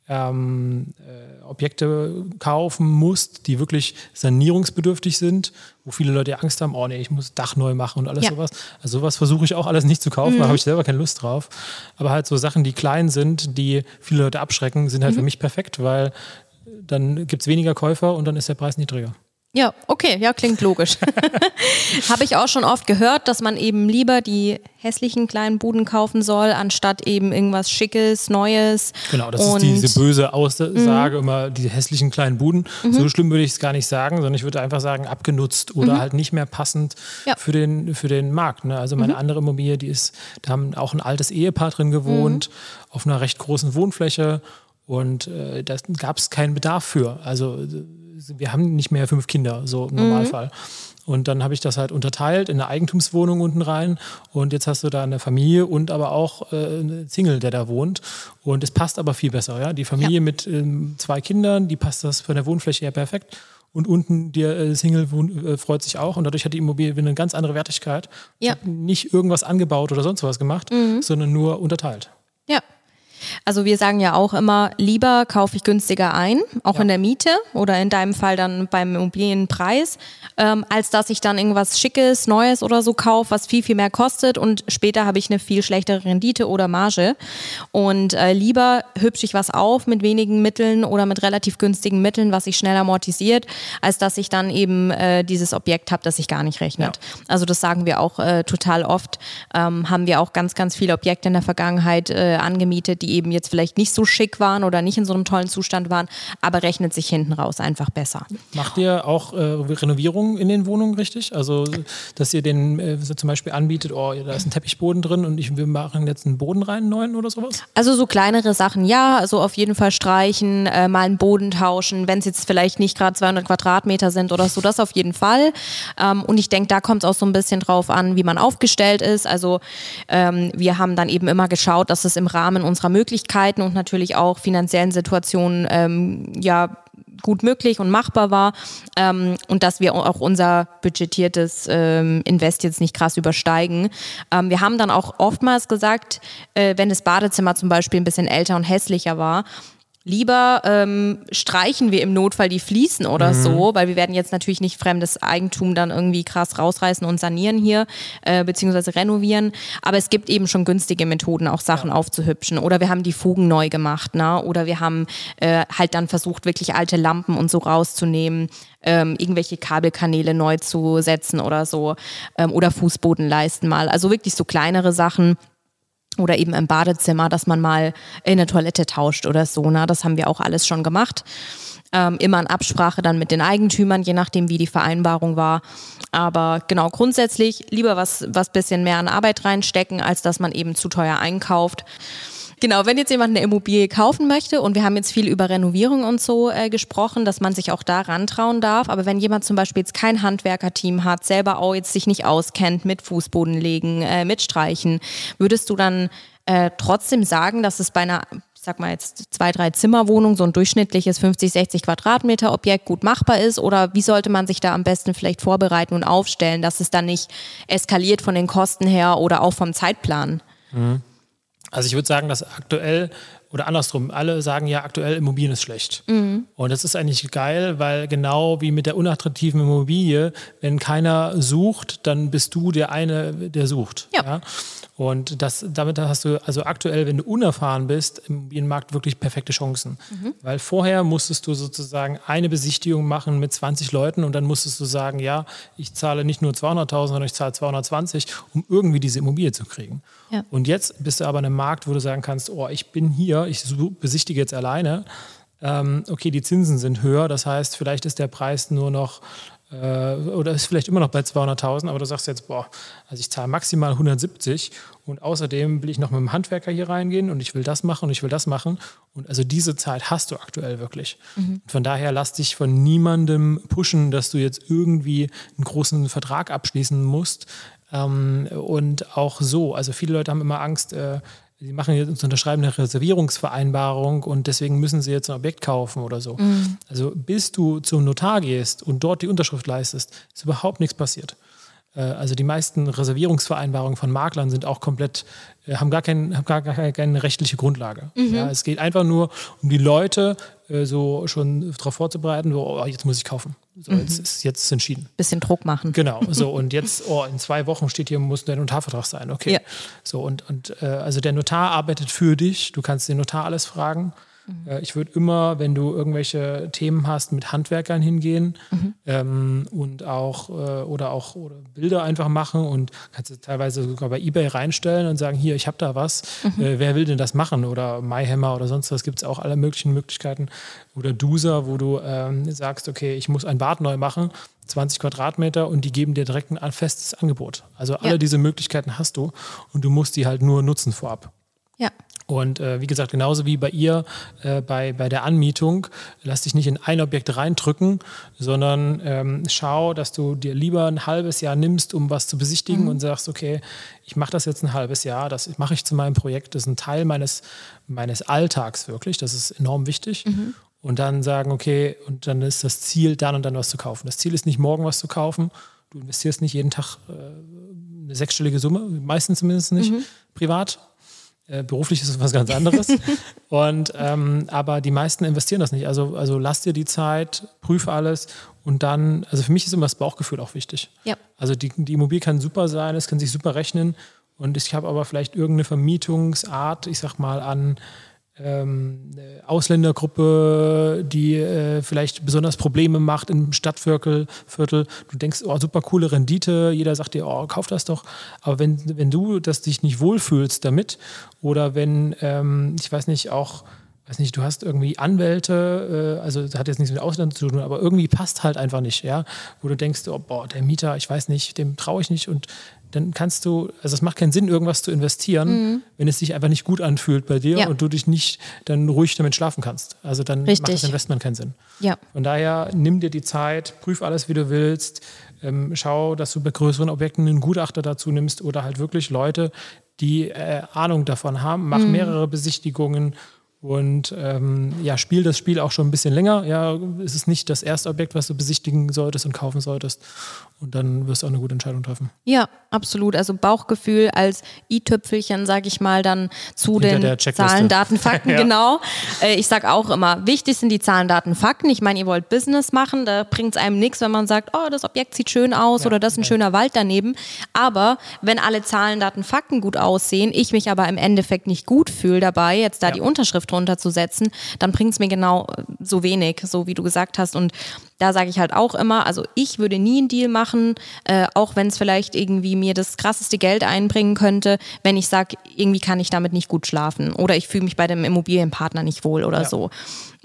ähm, äh, Objekte kaufen musst, die wirklich sanierungsbedürftig sind, wo viele Leute Angst haben, oh nee, ich muss Dach neu machen und alles ja. sowas. Also sowas versuche ich auch alles nicht zu kaufen, mhm. da habe ich selber keine Lust drauf. Aber halt so Sachen, die klein sind, die viele Leute abschrecken, sind halt mhm. für mich perfekt, weil dann gibt es weniger Käufer und dann ist der Preis niedriger. Ja, okay, ja, klingt logisch. Habe ich auch schon oft gehört, dass man eben lieber die hässlichen kleinen Buden kaufen soll, anstatt eben irgendwas Schickes, Neues. Genau, das Und ist diese böse Aussage, mhm. immer die hässlichen kleinen Buden. Mhm. So schlimm würde ich es gar nicht sagen, sondern ich würde einfach sagen, abgenutzt oder mhm. halt nicht mehr passend ja. für, den, für den Markt. Ne? Also meine mhm. andere Immobilie, die ist, da haben auch ein altes Ehepaar drin gewohnt, mhm. auf einer recht großen Wohnfläche und äh, da gab es keinen Bedarf für. Also wir haben nicht mehr fünf Kinder, so im mhm. Normalfall. Und dann habe ich das halt unterteilt in eine Eigentumswohnung unten rein. Und jetzt hast du da eine Familie und aber auch äh, einen Single, der da wohnt. Und es passt aber viel besser. Ja? Die Familie ja. mit ähm, zwei Kindern, die passt das von der Wohnfläche her perfekt. Und unten der äh, Single äh, freut sich auch. Und dadurch hat die Immobilie eine ganz andere Wertigkeit. Ja. Nicht irgendwas angebaut oder sonst was gemacht, mhm. sondern nur unterteilt. Also wir sagen ja auch immer, lieber kaufe ich günstiger ein, auch ja. in der Miete oder in deinem Fall dann beim Immobilienpreis, ähm, als dass ich dann irgendwas Schickes, Neues oder so kaufe, was viel, viel mehr kostet und später habe ich eine viel schlechtere Rendite oder Marge. Und äh, lieber hübsch ich was auf mit wenigen Mitteln oder mit relativ günstigen Mitteln, was sich schnell amortisiert, als dass ich dann eben äh, dieses Objekt habe, das sich gar nicht rechnet. Ja. Also das sagen wir auch äh, total oft. Ähm, haben wir auch ganz, ganz viele Objekte in der Vergangenheit äh, angemietet, die eben jetzt vielleicht nicht so schick waren oder nicht in so einem tollen Zustand waren, aber rechnet sich hinten raus einfach besser. Macht ihr auch äh, Renovierungen in den Wohnungen richtig? Also, dass ihr den äh, so zum Beispiel anbietet, oh, da ist ein Teppichboden drin und ich, wir machen jetzt einen Boden rein, einen neuen oder sowas? Also so kleinere Sachen, ja, also auf jeden Fall streichen, äh, mal einen Boden tauschen, wenn es jetzt vielleicht nicht gerade 200 Quadratmeter sind oder so, das auf jeden Fall. Ähm, und ich denke, da kommt es auch so ein bisschen drauf an, wie man aufgestellt ist. Also ähm, wir haben dann eben immer geschaut, dass es im Rahmen unserer Möglichkeiten und natürlich auch finanziellen Situationen ähm, ja gut möglich und machbar war ähm, und dass wir auch unser budgetiertes ähm, Invest jetzt nicht krass übersteigen. Ähm, wir haben dann auch oftmals gesagt, äh, wenn das Badezimmer zum Beispiel ein bisschen älter und hässlicher war, Lieber ähm, streichen wir im Notfall die Fliesen oder mhm. so, weil wir werden jetzt natürlich nicht fremdes Eigentum dann irgendwie krass rausreißen und sanieren hier, äh, beziehungsweise renovieren. Aber es gibt eben schon günstige Methoden, auch Sachen ja. aufzuhübschen. Oder wir haben die Fugen neu gemacht, ne? Oder wir haben äh, halt dann versucht, wirklich alte Lampen und so rauszunehmen. Ähm, irgendwelche Kabelkanäle neu zu setzen oder so. Ähm, oder Fußbodenleisten mal. Also wirklich so kleinere Sachen oder eben im Badezimmer, dass man mal in eine Toilette tauscht oder so. Na, das haben wir auch alles schon gemacht. Ähm, immer in Absprache dann mit den Eigentümern, je nachdem, wie die Vereinbarung war. Aber genau, grundsätzlich lieber was, was bisschen mehr an Arbeit reinstecken, als dass man eben zu teuer einkauft. Genau, wenn jetzt jemand eine Immobilie kaufen möchte und wir haben jetzt viel über Renovierung und so äh, gesprochen, dass man sich auch da rantrauen darf. Aber wenn jemand zum Beispiel jetzt kein Handwerkerteam hat, selber auch jetzt sich nicht auskennt mit Fußbodenlegen, äh, mit Streichen, würdest du dann äh, trotzdem sagen, dass es bei einer ich sag mal jetzt zwei, drei Zimmerwohnung, so ein durchschnittliches 50, 60 Quadratmeter Objekt gut machbar ist? Oder wie sollte man sich da am besten vielleicht vorbereiten und aufstellen, dass es dann nicht eskaliert von den Kosten her oder auch vom Zeitplan? Mhm. Also ich würde sagen, dass aktuell oder andersrum, alle sagen ja, aktuell Immobilien ist schlecht. Mhm. Und das ist eigentlich geil, weil genau wie mit der unattraktiven Immobilie, wenn keiner sucht, dann bist du der eine, der sucht. Ja. ja? Und das, damit hast du also aktuell, wenn du unerfahren bist, im Immobilienmarkt wirklich perfekte Chancen. Mhm. Weil vorher musstest du sozusagen eine Besichtigung machen mit 20 Leuten und dann musstest du sagen, ja, ich zahle nicht nur 200.000, sondern ich zahle 220, um irgendwie diese Immobilie zu kriegen. Ja. Und jetzt bist du aber in einem Markt, wo du sagen kannst, oh, ich bin hier, ich besichtige jetzt alleine. Ähm, okay, die Zinsen sind höher, das heißt, vielleicht ist der Preis nur noch oder ist vielleicht immer noch bei 200.000, aber du sagst jetzt, boah, also ich zahle maximal 170 und außerdem will ich noch mit dem Handwerker hier reingehen und ich will das machen und ich will das machen. Und also diese Zeit hast du aktuell wirklich. Mhm. Von daher lass dich von niemandem pushen, dass du jetzt irgendwie einen großen Vertrag abschließen musst. Ähm, und auch so, also viele Leute haben immer Angst, äh, Sie machen jetzt unterschreiben eine Reservierungsvereinbarung und deswegen müssen Sie jetzt ein Objekt kaufen oder so. Mhm. Also bis du zum Notar gehst und dort die Unterschrift leistest, ist überhaupt nichts passiert. Äh, also die meisten Reservierungsvereinbarungen von Maklern sind auch komplett, äh, haben gar, kein, haben gar, gar keine rechtliche Grundlage. Mhm. Ja, es geht einfach nur um die Leute äh, so schon darauf vorzubereiten, so, oh, jetzt muss ich kaufen. So, mhm. jetzt ist jetzt entschieden. Bisschen Druck machen. Genau. So und jetzt, oh, in zwei Wochen steht hier, muss der Notarvertrag sein. Okay. Ja. So und und also der Notar arbeitet für dich. Du kannst den Notar alles fragen. Mhm. Äh, ich würde immer, wenn du irgendwelche Themen hast, mit Handwerkern hingehen mhm. ähm, und auch äh, oder auch oder Bilder einfach machen und kannst du teilweise sogar bei eBay reinstellen und sagen, hier, ich habe da was, mhm. äh, wer will denn das machen? Oder MyHammer oder sonst was gibt es auch alle möglichen Möglichkeiten. Oder Duser, wo du ähm, sagst, okay, ich muss ein Bad neu machen. 20 Quadratmeter und die geben dir direkt ein festes Angebot. Also alle ja. diese Möglichkeiten hast du und du musst die halt nur nutzen vorab. Ja. Und äh, wie gesagt, genauso wie bei ihr äh, bei, bei der Anmietung, lass dich nicht in ein Objekt reindrücken, sondern ähm, schau, dass du dir lieber ein halbes Jahr nimmst, um was zu besichtigen mhm. und sagst, okay, ich mache das jetzt ein halbes Jahr, das mache ich zu meinem Projekt, das ist ein Teil meines, meines Alltags wirklich, das ist enorm wichtig. Mhm. Und dann sagen, okay, und dann ist das Ziel, dann und dann was zu kaufen. Das Ziel ist nicht morgen was zu kaufen. Du investierst nicht jeden Tag äh, eine sechsstellige Summe, meistens zumindest nicht, mhm. privat äh, beruflich ist es was ganz anderes. und ähm, aber die meisten investieren das nicht. Also, also lass dir die Zeit, prüf alles und dann, also für mich ist immer das Bauchgefühl auch wichtig. Ja. Also die, die Immobilie kann super sein, es kann sich super rechnen. Und ich habe aber vielleicht irgendeine Vermietungsart, ich sag mal, an ähm, Ausländergruppe, die äh, vielleicht besonders Probleme macht im Stadtviertel. Viertel. Du denkst, oh, super coole Rendite, jeder sagt dir, oh, kauf das doch. Aber wenn, wenn du das dich nicht wohlfühlst damit oder wenn, ähm, ich weiß nicht, auch weiß nicht, du hast irgendwie Anwälte, äh, also das hat jetzt nichts mit Ausland zu tun, aber irgendwie passt halt einfach nicht, ja, wo du denkst, oh, boah, der Mieter, ich weiß nicht, dem traue ich nicht und dann kannst du, also es macht keinen Sinn, irgendwas zu investieren, mhm. wenn es sich einfach nicht gut anfühlt bei dir ja. und du dich nicht dann ruhig damit schlafen kannst. Also dann Richtig. macht das Investment keinen Sinn. Ja. Von daher nimm dir die Zeit, prüf alles, wie du willst, ähm, schau, dass du bei größeren Objekten einen Gutachter dazu nimmst oder halt wirklich Leute, die äh, Ahnung davon haben, mach mhm. mehrere Besichtigungen und ähm, ja, spiel das Spiel auch schon ein bisschen länger. Ja, es ist nicht das erste Objekt, was du besichtigen solltest und kaufen solltest. Und dann wirst du auch eine gute Entscheidung treffen. Ja, absolut. Also Bauchgefühl als i-Tüpfelchen, sage ich mal, dann zu Hinter den Zahlen, Daten, Fakten. ja. Genau. Äh, ich sage auch immer, wichtig sind die Zahlen, Daten, Fakten. Ich meine, ihr wollt Business machen, da bringt es einem nichts, wenn man sagt, oh, das Objekt sieht schön aus ja, oder das ist ein ja. schöner Wald daneben. Aber wenn alle Zahlen, Daten, Fakten gut aussehen, ich mich aber im Endeffekt nicht gut fühle dabei, jetzt da die Unterschrift drunter zu setzen, dann bringt es mir genau äh, so wenig, so wie du gesagt hast. Und da sage ich halt auch immer, also ich würde nie einen Deal machen, äh, auch wenn es vielleicht irgendwie mir das krasseste Geld einbringen könnte, wenn ich sage, irgendwie kann ich damit nicht gut schlafen oder ich fühle mich bei dem Immobilienpartner nicht wohl oder ja. so.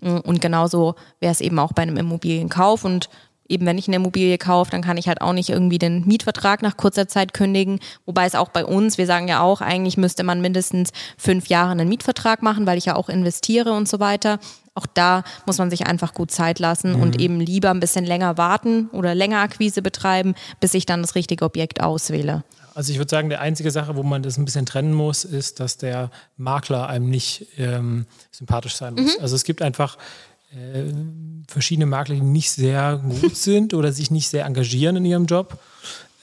Und genauso wäre es eben auch bei einem Immobilienkauf und eben wenn ich eine Immobilie kaufe, dann kann ich halt auch nicht irgendwie den Mietvertrag nach kurzer Zeit kündigen. Wobei es auch bei uns, wir sagen ja auch, eigentlich müsste man mindestens fünf Jahre einen Mietvertrag machen, weil ich ja auch investiere und so weiter. Auch da muss man sich einfach gut Zeit lassen mhm. und eben lieber ein bisschen länger warten oder länger Akquise betreiben, bis ich dann das richtige Objekt auswähle. Also ich würde sagen, die einzige Sache, wo man das ein bisschen trennen muss, ist, dass der Makler einem nicht ähm, sympathisch sein muss. Mhm. Also es gibt einfach äh, verschiedene Makler, die nicht sehr gut sind oder sich nicht sehr engagieren in ihrem Job.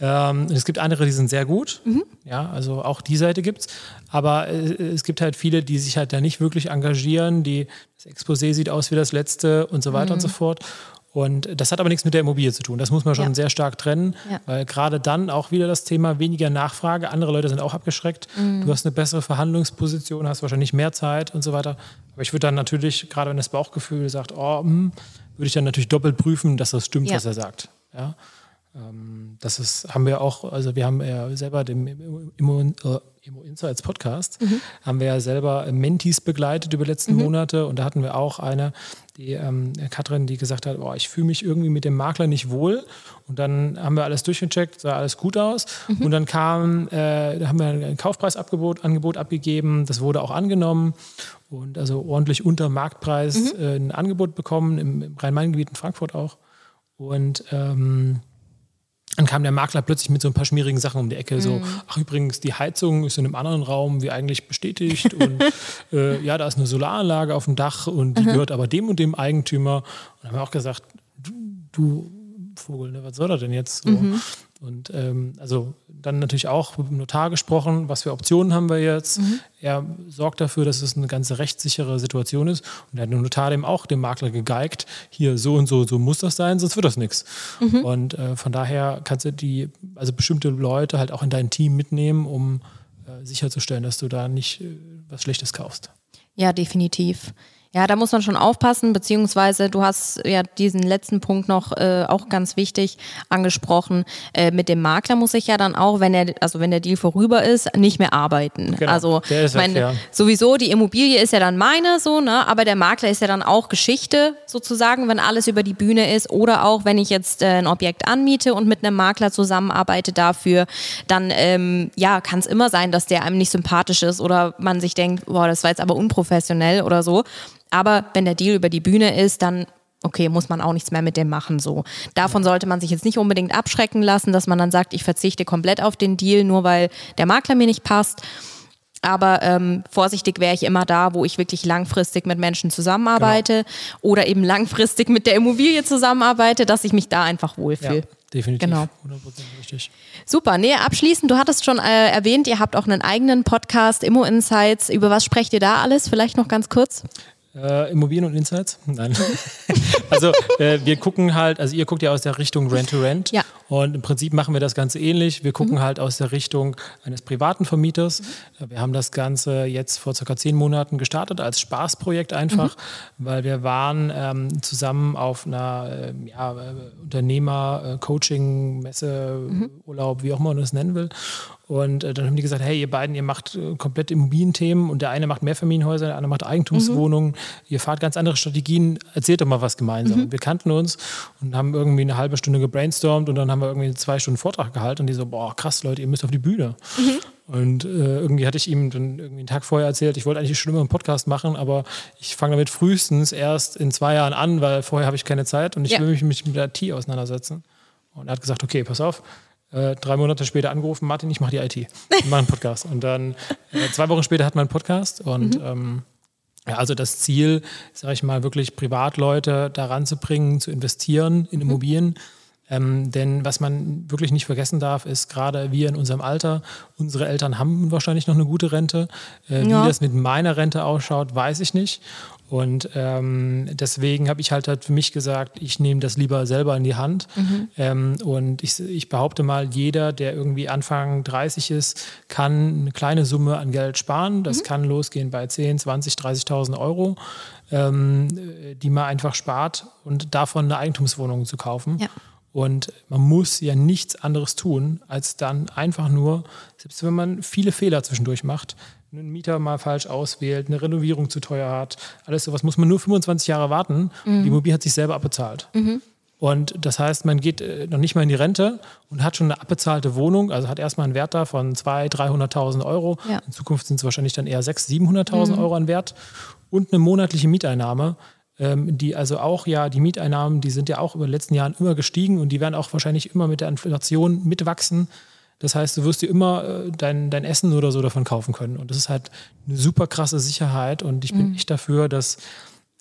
Ähm, es gibt andere, die sind sehr gut. Mhm. Ja, also auch die Seite gibt es. Aber äh, es gibt halt viele, die sich halt da nicht wirklich engagieren. Die, das Exposé sieht aus wie das letzte und so weiter mhm. und so fort. Und das hat aber nichts mit der Immobilie zu tun. Das muss man schon ja. sehr stark trennen, ja. weil gerade dann auch wieder das Thema weniger Nachfrage. Andere Leute sind auch abgeschreckt. Mhm. Du hast eine bessere Verhandlungsposition, hast wahrscheinlich mehr Zeit und so weiter. Aber ich würde dann natürlich, gerade wenn das Bauchgefühl sagt, oh, hm, würde ich dann natürlich doppelt prüfen, dass das stimmt, ja. was er sagt. Ja. Ähm, das ist, haben wir auch, also wir haben ja selber dem Immo, äh, Immo Insights Podcast, mhm. haben wir ja selber Mentis begleitet über die letzten mhm. Monate und da hatten wir auch eine, die ähm, Katrin, die gesagt hat, oh, ich fühle mich irgendwie mit dem Makler nicht wohl. Und dann haben wir alles durchgecheckt, sah alles gut aus. Mhm. und dann kam, äh, da haben wir ein Kaufpreisangebot Angebot abgegeben, das wurde auch angenommen. Und also ordentlich unter Marktpreis mhm. äh, ein Angebot bekommen, im, im Rhein-Main-Gebiet in Frankfurt auch. Und ähm, dann kam der Makler plötzlich mit so ein paar schmierigen Sachen um die Ecke, mm. so, mhm. ach übrigens, die Heizung ist in einem anderen Raum wie eigentlich bestätigt und äh, ja, da ist eine Solaranlage auf dem Dach und die mhm. gehört aber dem und dem Eigentümer. Und dann haben wir auch gesagt, du, du Vogel, ne, was soll er denn jetzt? So. Mhm. Und ähm, also dann natürlich auch mit dem Notar gesprochen, was für Optionen haben wir jetzt. Mhm. Er sorgt dafür, dass es eine ganze rechtssichere Situation ist. Und der Notar dem auch dem Makler gegeigt, hier so und so, so muss das sein, sonst wird das nichts. Mhm. Und äh, von daher kannst du die, also bestimmte Leute halt auch in dein Team mitnehmen, um äh, sicherzustellen, dass du da nicht äh, was Schlechtes kaufst. Ja, definitiv. Ja, da muss man schon aufpassen, beziehungsweise du hast ja diesen letzten Punkt noch äh, auch ganz wichtig angesprochen. Äh, mit dem Makler muss ich ja dann auch, wenn er, also wenn der Deal vorüber ist, nicht mehr arbeiten. Genau, also mein, sowieso die Immobilie ist ja dann meine, so, ne? Aber der Makler ist ja dann auch Geschichte sozusagen, wenn alles über die Bühne ist. Oder auch, wenn ich jetzt äh, ein Objekt anmiete und mit einem Makler zusammenarbeite dafür, dann ähm, ja, kann es immer sein, dass der einem nicht sympathisch ist oder man sich denkt, boah, das war jetzt aber unprofessionell oder so. Aber wenn der Deal über die Bühne ist, dann okay, muss man auch nichts mehr mit dem machen so. Davon sollte man sich jetzt nicht unbedingt abschrecken lassen, dass man dann sagt, ich verzichte komplett auf den Deal, nur weil der Makler mir nicht passt. Aber ähm, vorsichtig wäre ich immer da, wo ich wirklich langfristig mit Menschen zusammenarbeite genau. oder eben langfristig mit der Immobilie zusammenarbeite, dass ich mich da einfach wohlfühle. Ja, definitiv. Genau. 100% richtig. Super. Nee, abschließend, du hattest schon äh, erwähnt, ihr habt auch einen eigenen Podcast, Immo Insights. Über was sprecht ihr da alles? Vielleicht noch ganz kurz. Äh, Immobilien und Insights? Nein. also äh, wir gucken halt, also ihr guckt ja aus der Richtung Rent-to-Rent. Ja. Und im Prinzip machen wir das Ganze ähnlich. Wir gucken mhm. halt aus der Richtung eines privaten Vermieters. Mhm. Wir haben das Ganze jetzt vor circa zehn Monaten gestartet als Spaßprojekt einfach, mhm. weil wir waren ähm, zusammen auf einer äh, ja, Unternehmer-Coaching-Messe, mhm. Urlaub, wie auch immer man das nennen will. Und äh, dann haben die gesagt, hey, ihr beiden, ihr macht äh, komplett Immobilienthemen und der eine macht Mehrfamilienhäuser, der andere macht Eigentumswohnungen. Mhm. Ihr fahrt ganz andere Strategien. Erzählt doch mal was gemeinsam. Mhm. Wir kannten uns und haben irgendwie eine halbe Stunde gebrainstormt und dann haben wir irgendwie zwei Stunden Vortrag gehalten und die so, boah, krass, Leute, ihr müsst auf die Bühne. Mhm. Und äh, irgendwie hatte ich ihm dann irgendwie einen Tag vorher erzählt, ich wollte eigentlich schon immer einen Podcast machen, aber ich fange damit frühestens erst in zwei Jahren an, weil vorher habe ich keine Zeit und ich ja. will mich mit der IT auseinandersetzen. Und er hat gesagt, okay, pass auf, äh, drei Monate später angerufen, Martin, ich mache die IT, ich mache einen Podcast. Und dann äh, zwei Wochen später hat man einen Podcast und mhm. ähm, ja, also das Ziel, sage ich mal, wirklich Privatleute daran zu bringen, zu investieren in mhm. Immobilien. Mhm. Ähm, denn was man wirklich nicht vergessen darf, ist gerade wir in unserem Alter, unsere Eltern haben wahrscheinlich noch eine gute Rente. Äh, ja. Wie das mit meiner Rente ausschaut, weiß ich nicht. Und ähm, deswegen habe ich halt, halt für mich gesagt, ich nehme das lieber selber in die Hand. Mhm. Ähm, und ich, ich, behaupte mal, jeder, der irgendwie Anfang 30 ist, kann eine kleine Summe an Geld sparen. Das mhm. kann losgehen bei 10, 20, 30.000 Euro, ähm, die man einfach spart und davon eine Eigentumswohnung zu kaufen. Ja. Und man muss ja nichts anderes tun, als dann einfach nur, selbst wenn man viele Fehler zwischendurch macht, einen Mieter mal falsch auswählt, eine Renovierung zu teuer hat, alles sowas, muss man nur 25 Jahre warten. Mhm. Die Immobilie hat sich selber abbezahlt. Mhm. Und das heißt, man geht äh, noch nicht mal in die Rente und hat schon eine abbezahlte Wohnung, also hat erstmal einen Wert da von 200.000, 300.000 Euro. Ja. In Zukunft sind es wahrscheinlich dann eher 600.000, 700.000 mhm. Euro an Wert und eine monatliche Mieteinnahme, die also auch ja, die Mieteinnahmen, die sind ja auch über die letzten Jahren immer gestiegen und die werden auch wahrscheinlich immer mit der Inflation mitwachsen. Das heißt, du wirst dir immer äh, dein, dein Essen oder so davon kaufen können. Und das ist halt eine super krasse Sicherheit. Und ich bin mhm. echt dafür, dass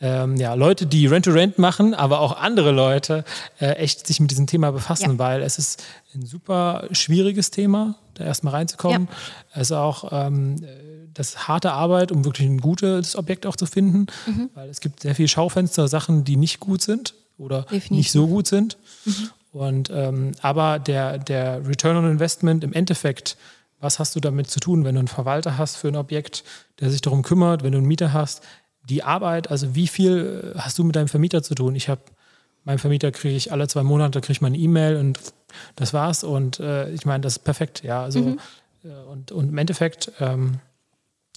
ähm, ja, Leute, die Rent-to-Rent -Rent machen, aber auch andere Leute äh, echt sich mit diesem Thema befassen, ja. weil es ist ein super schwieriges Thema, da erstmal reinzukommen. Ja. Es ist auch ähm, das harte Arbeit, um wirklich ein gutes Objekt auch zu finden, mhm. weil es gibt sehr viele Schaufenster, Sachen, die nicht gut sind oder Definitiv. nicht so gut sind. Mhm. Und, ähm, aber der, der Return on Investment im Endeffekt, was hast du damit zu tun, wenn du einen Verwalter hast für ein Objekt, der sich darum kümmert, wenn du einen Mieter hast, die Arbeit, also wie viel hast du mit deinem Vermieter zu tun? Ich habe, meinem Vermieter kriege ich alle zwei Monate kriege ich mal eine E-Mail und das war's. Und äh, ich meine, das ist perfekt, ja. Also mhm. Äh, und, und im Endeffekt ähm,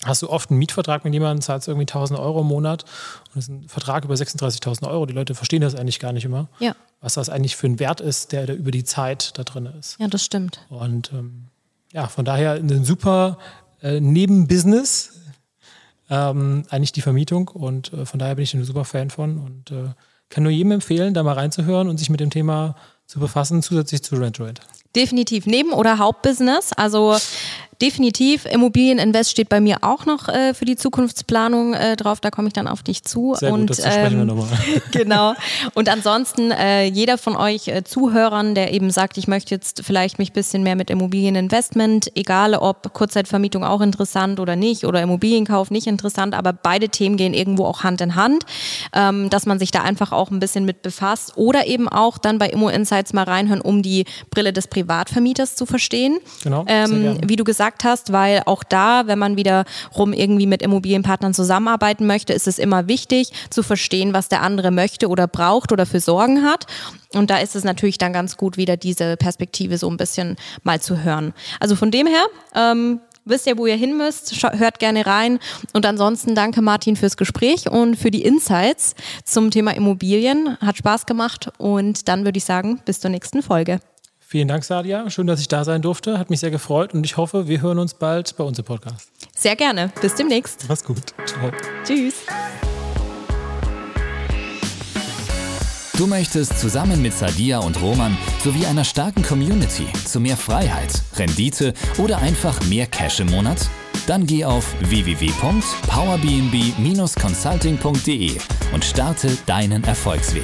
hast du oft einen Mietvertrag mit jemandem, zahlst irgendwie 1000 Euro im Monat und das ist ein Vertrag über 36.000 Euro. Die Leute verstehen das eigentlich gar nicht immer. Ja was das eigentlich für ein Wert ist, der, der über die Zeit da drin ist. Ja, das stimmt. Und ähm, ja, von daher ein super äh, Nebenbusiness, ähm, eigentlich die Vermietung. Und äh, von daher bin ich ein super Fan von und äh, kann nur jedem empfehlen, da mal reinzuhören und sich mit dem Thema zu befassen, zusätzlich zu Rent Rent. Definitiv Neben- oder Hauptbusiness. Also Definitiv. Immobilieninvest steht bei mir auch noch äh, für die Zukunftsplanung äh, drauf. Da komme ich dann auf dich zu. Sehr und, gut, das sprechen ähm, wir nochmal. genau. Und ansonsten, äh, jeder von euch äh, Zuhörern, der eben sagt, ich möchte jetzt vielleicht mich ein bisschen mehr mit Immobilieninvestment, egal ob Kurzzeitvermietung auch interessant oder nicht oder Immobilienkauf nicht interessant, aber beide Themen gehen irgendwo auch Hand in Hand, ähm, dass man sich da einfach auch ein bisschen mit befasst oder eben auch dann bei Immo Insights mal reinhören, um die Brille des Privatvermieters zu verstehen. Genau. Ähm, wie du gesagt gesagt hast, weil auch da, wenn man wiederum irgendwie mit Immobilienpartnern zusammenarbeiten möchte, ist es immer wichtig zu verstehen, was der andere möchte oder braucht oder für Sorgen hat. Und da ist es natürlich dann ganz gut, wieder diese Perspektive so ein bisschen mal zu hören. Also von dem her, ähm, wisst ihr, wo ihr hin müsst, hört gerne rein. Und ansonsten danke Martin fürs Gespräch und für die Insights zum Thema Immobilien. Hat Spaß gemacht und dann würde ich sagen, bis zur nächsten Folge. Vielen Dank, Sadia. Schön, dass ich da sein durfte. Hat mich sehr gefreut und ich hoffe, wir hören uns bald bei uns im Podcast. Sehr gerne. Bis demnächst. Mach's gut. Ciao. Tschüss. Du möchtest zusammen mit Sadia und Roman sowie einer starken Community zu mehr Freiheit, Rendite oder einfach mehr Cash im Monat? Dann geh auf www.powerbnb-consulting.de und starte deinen Erfolgsweg.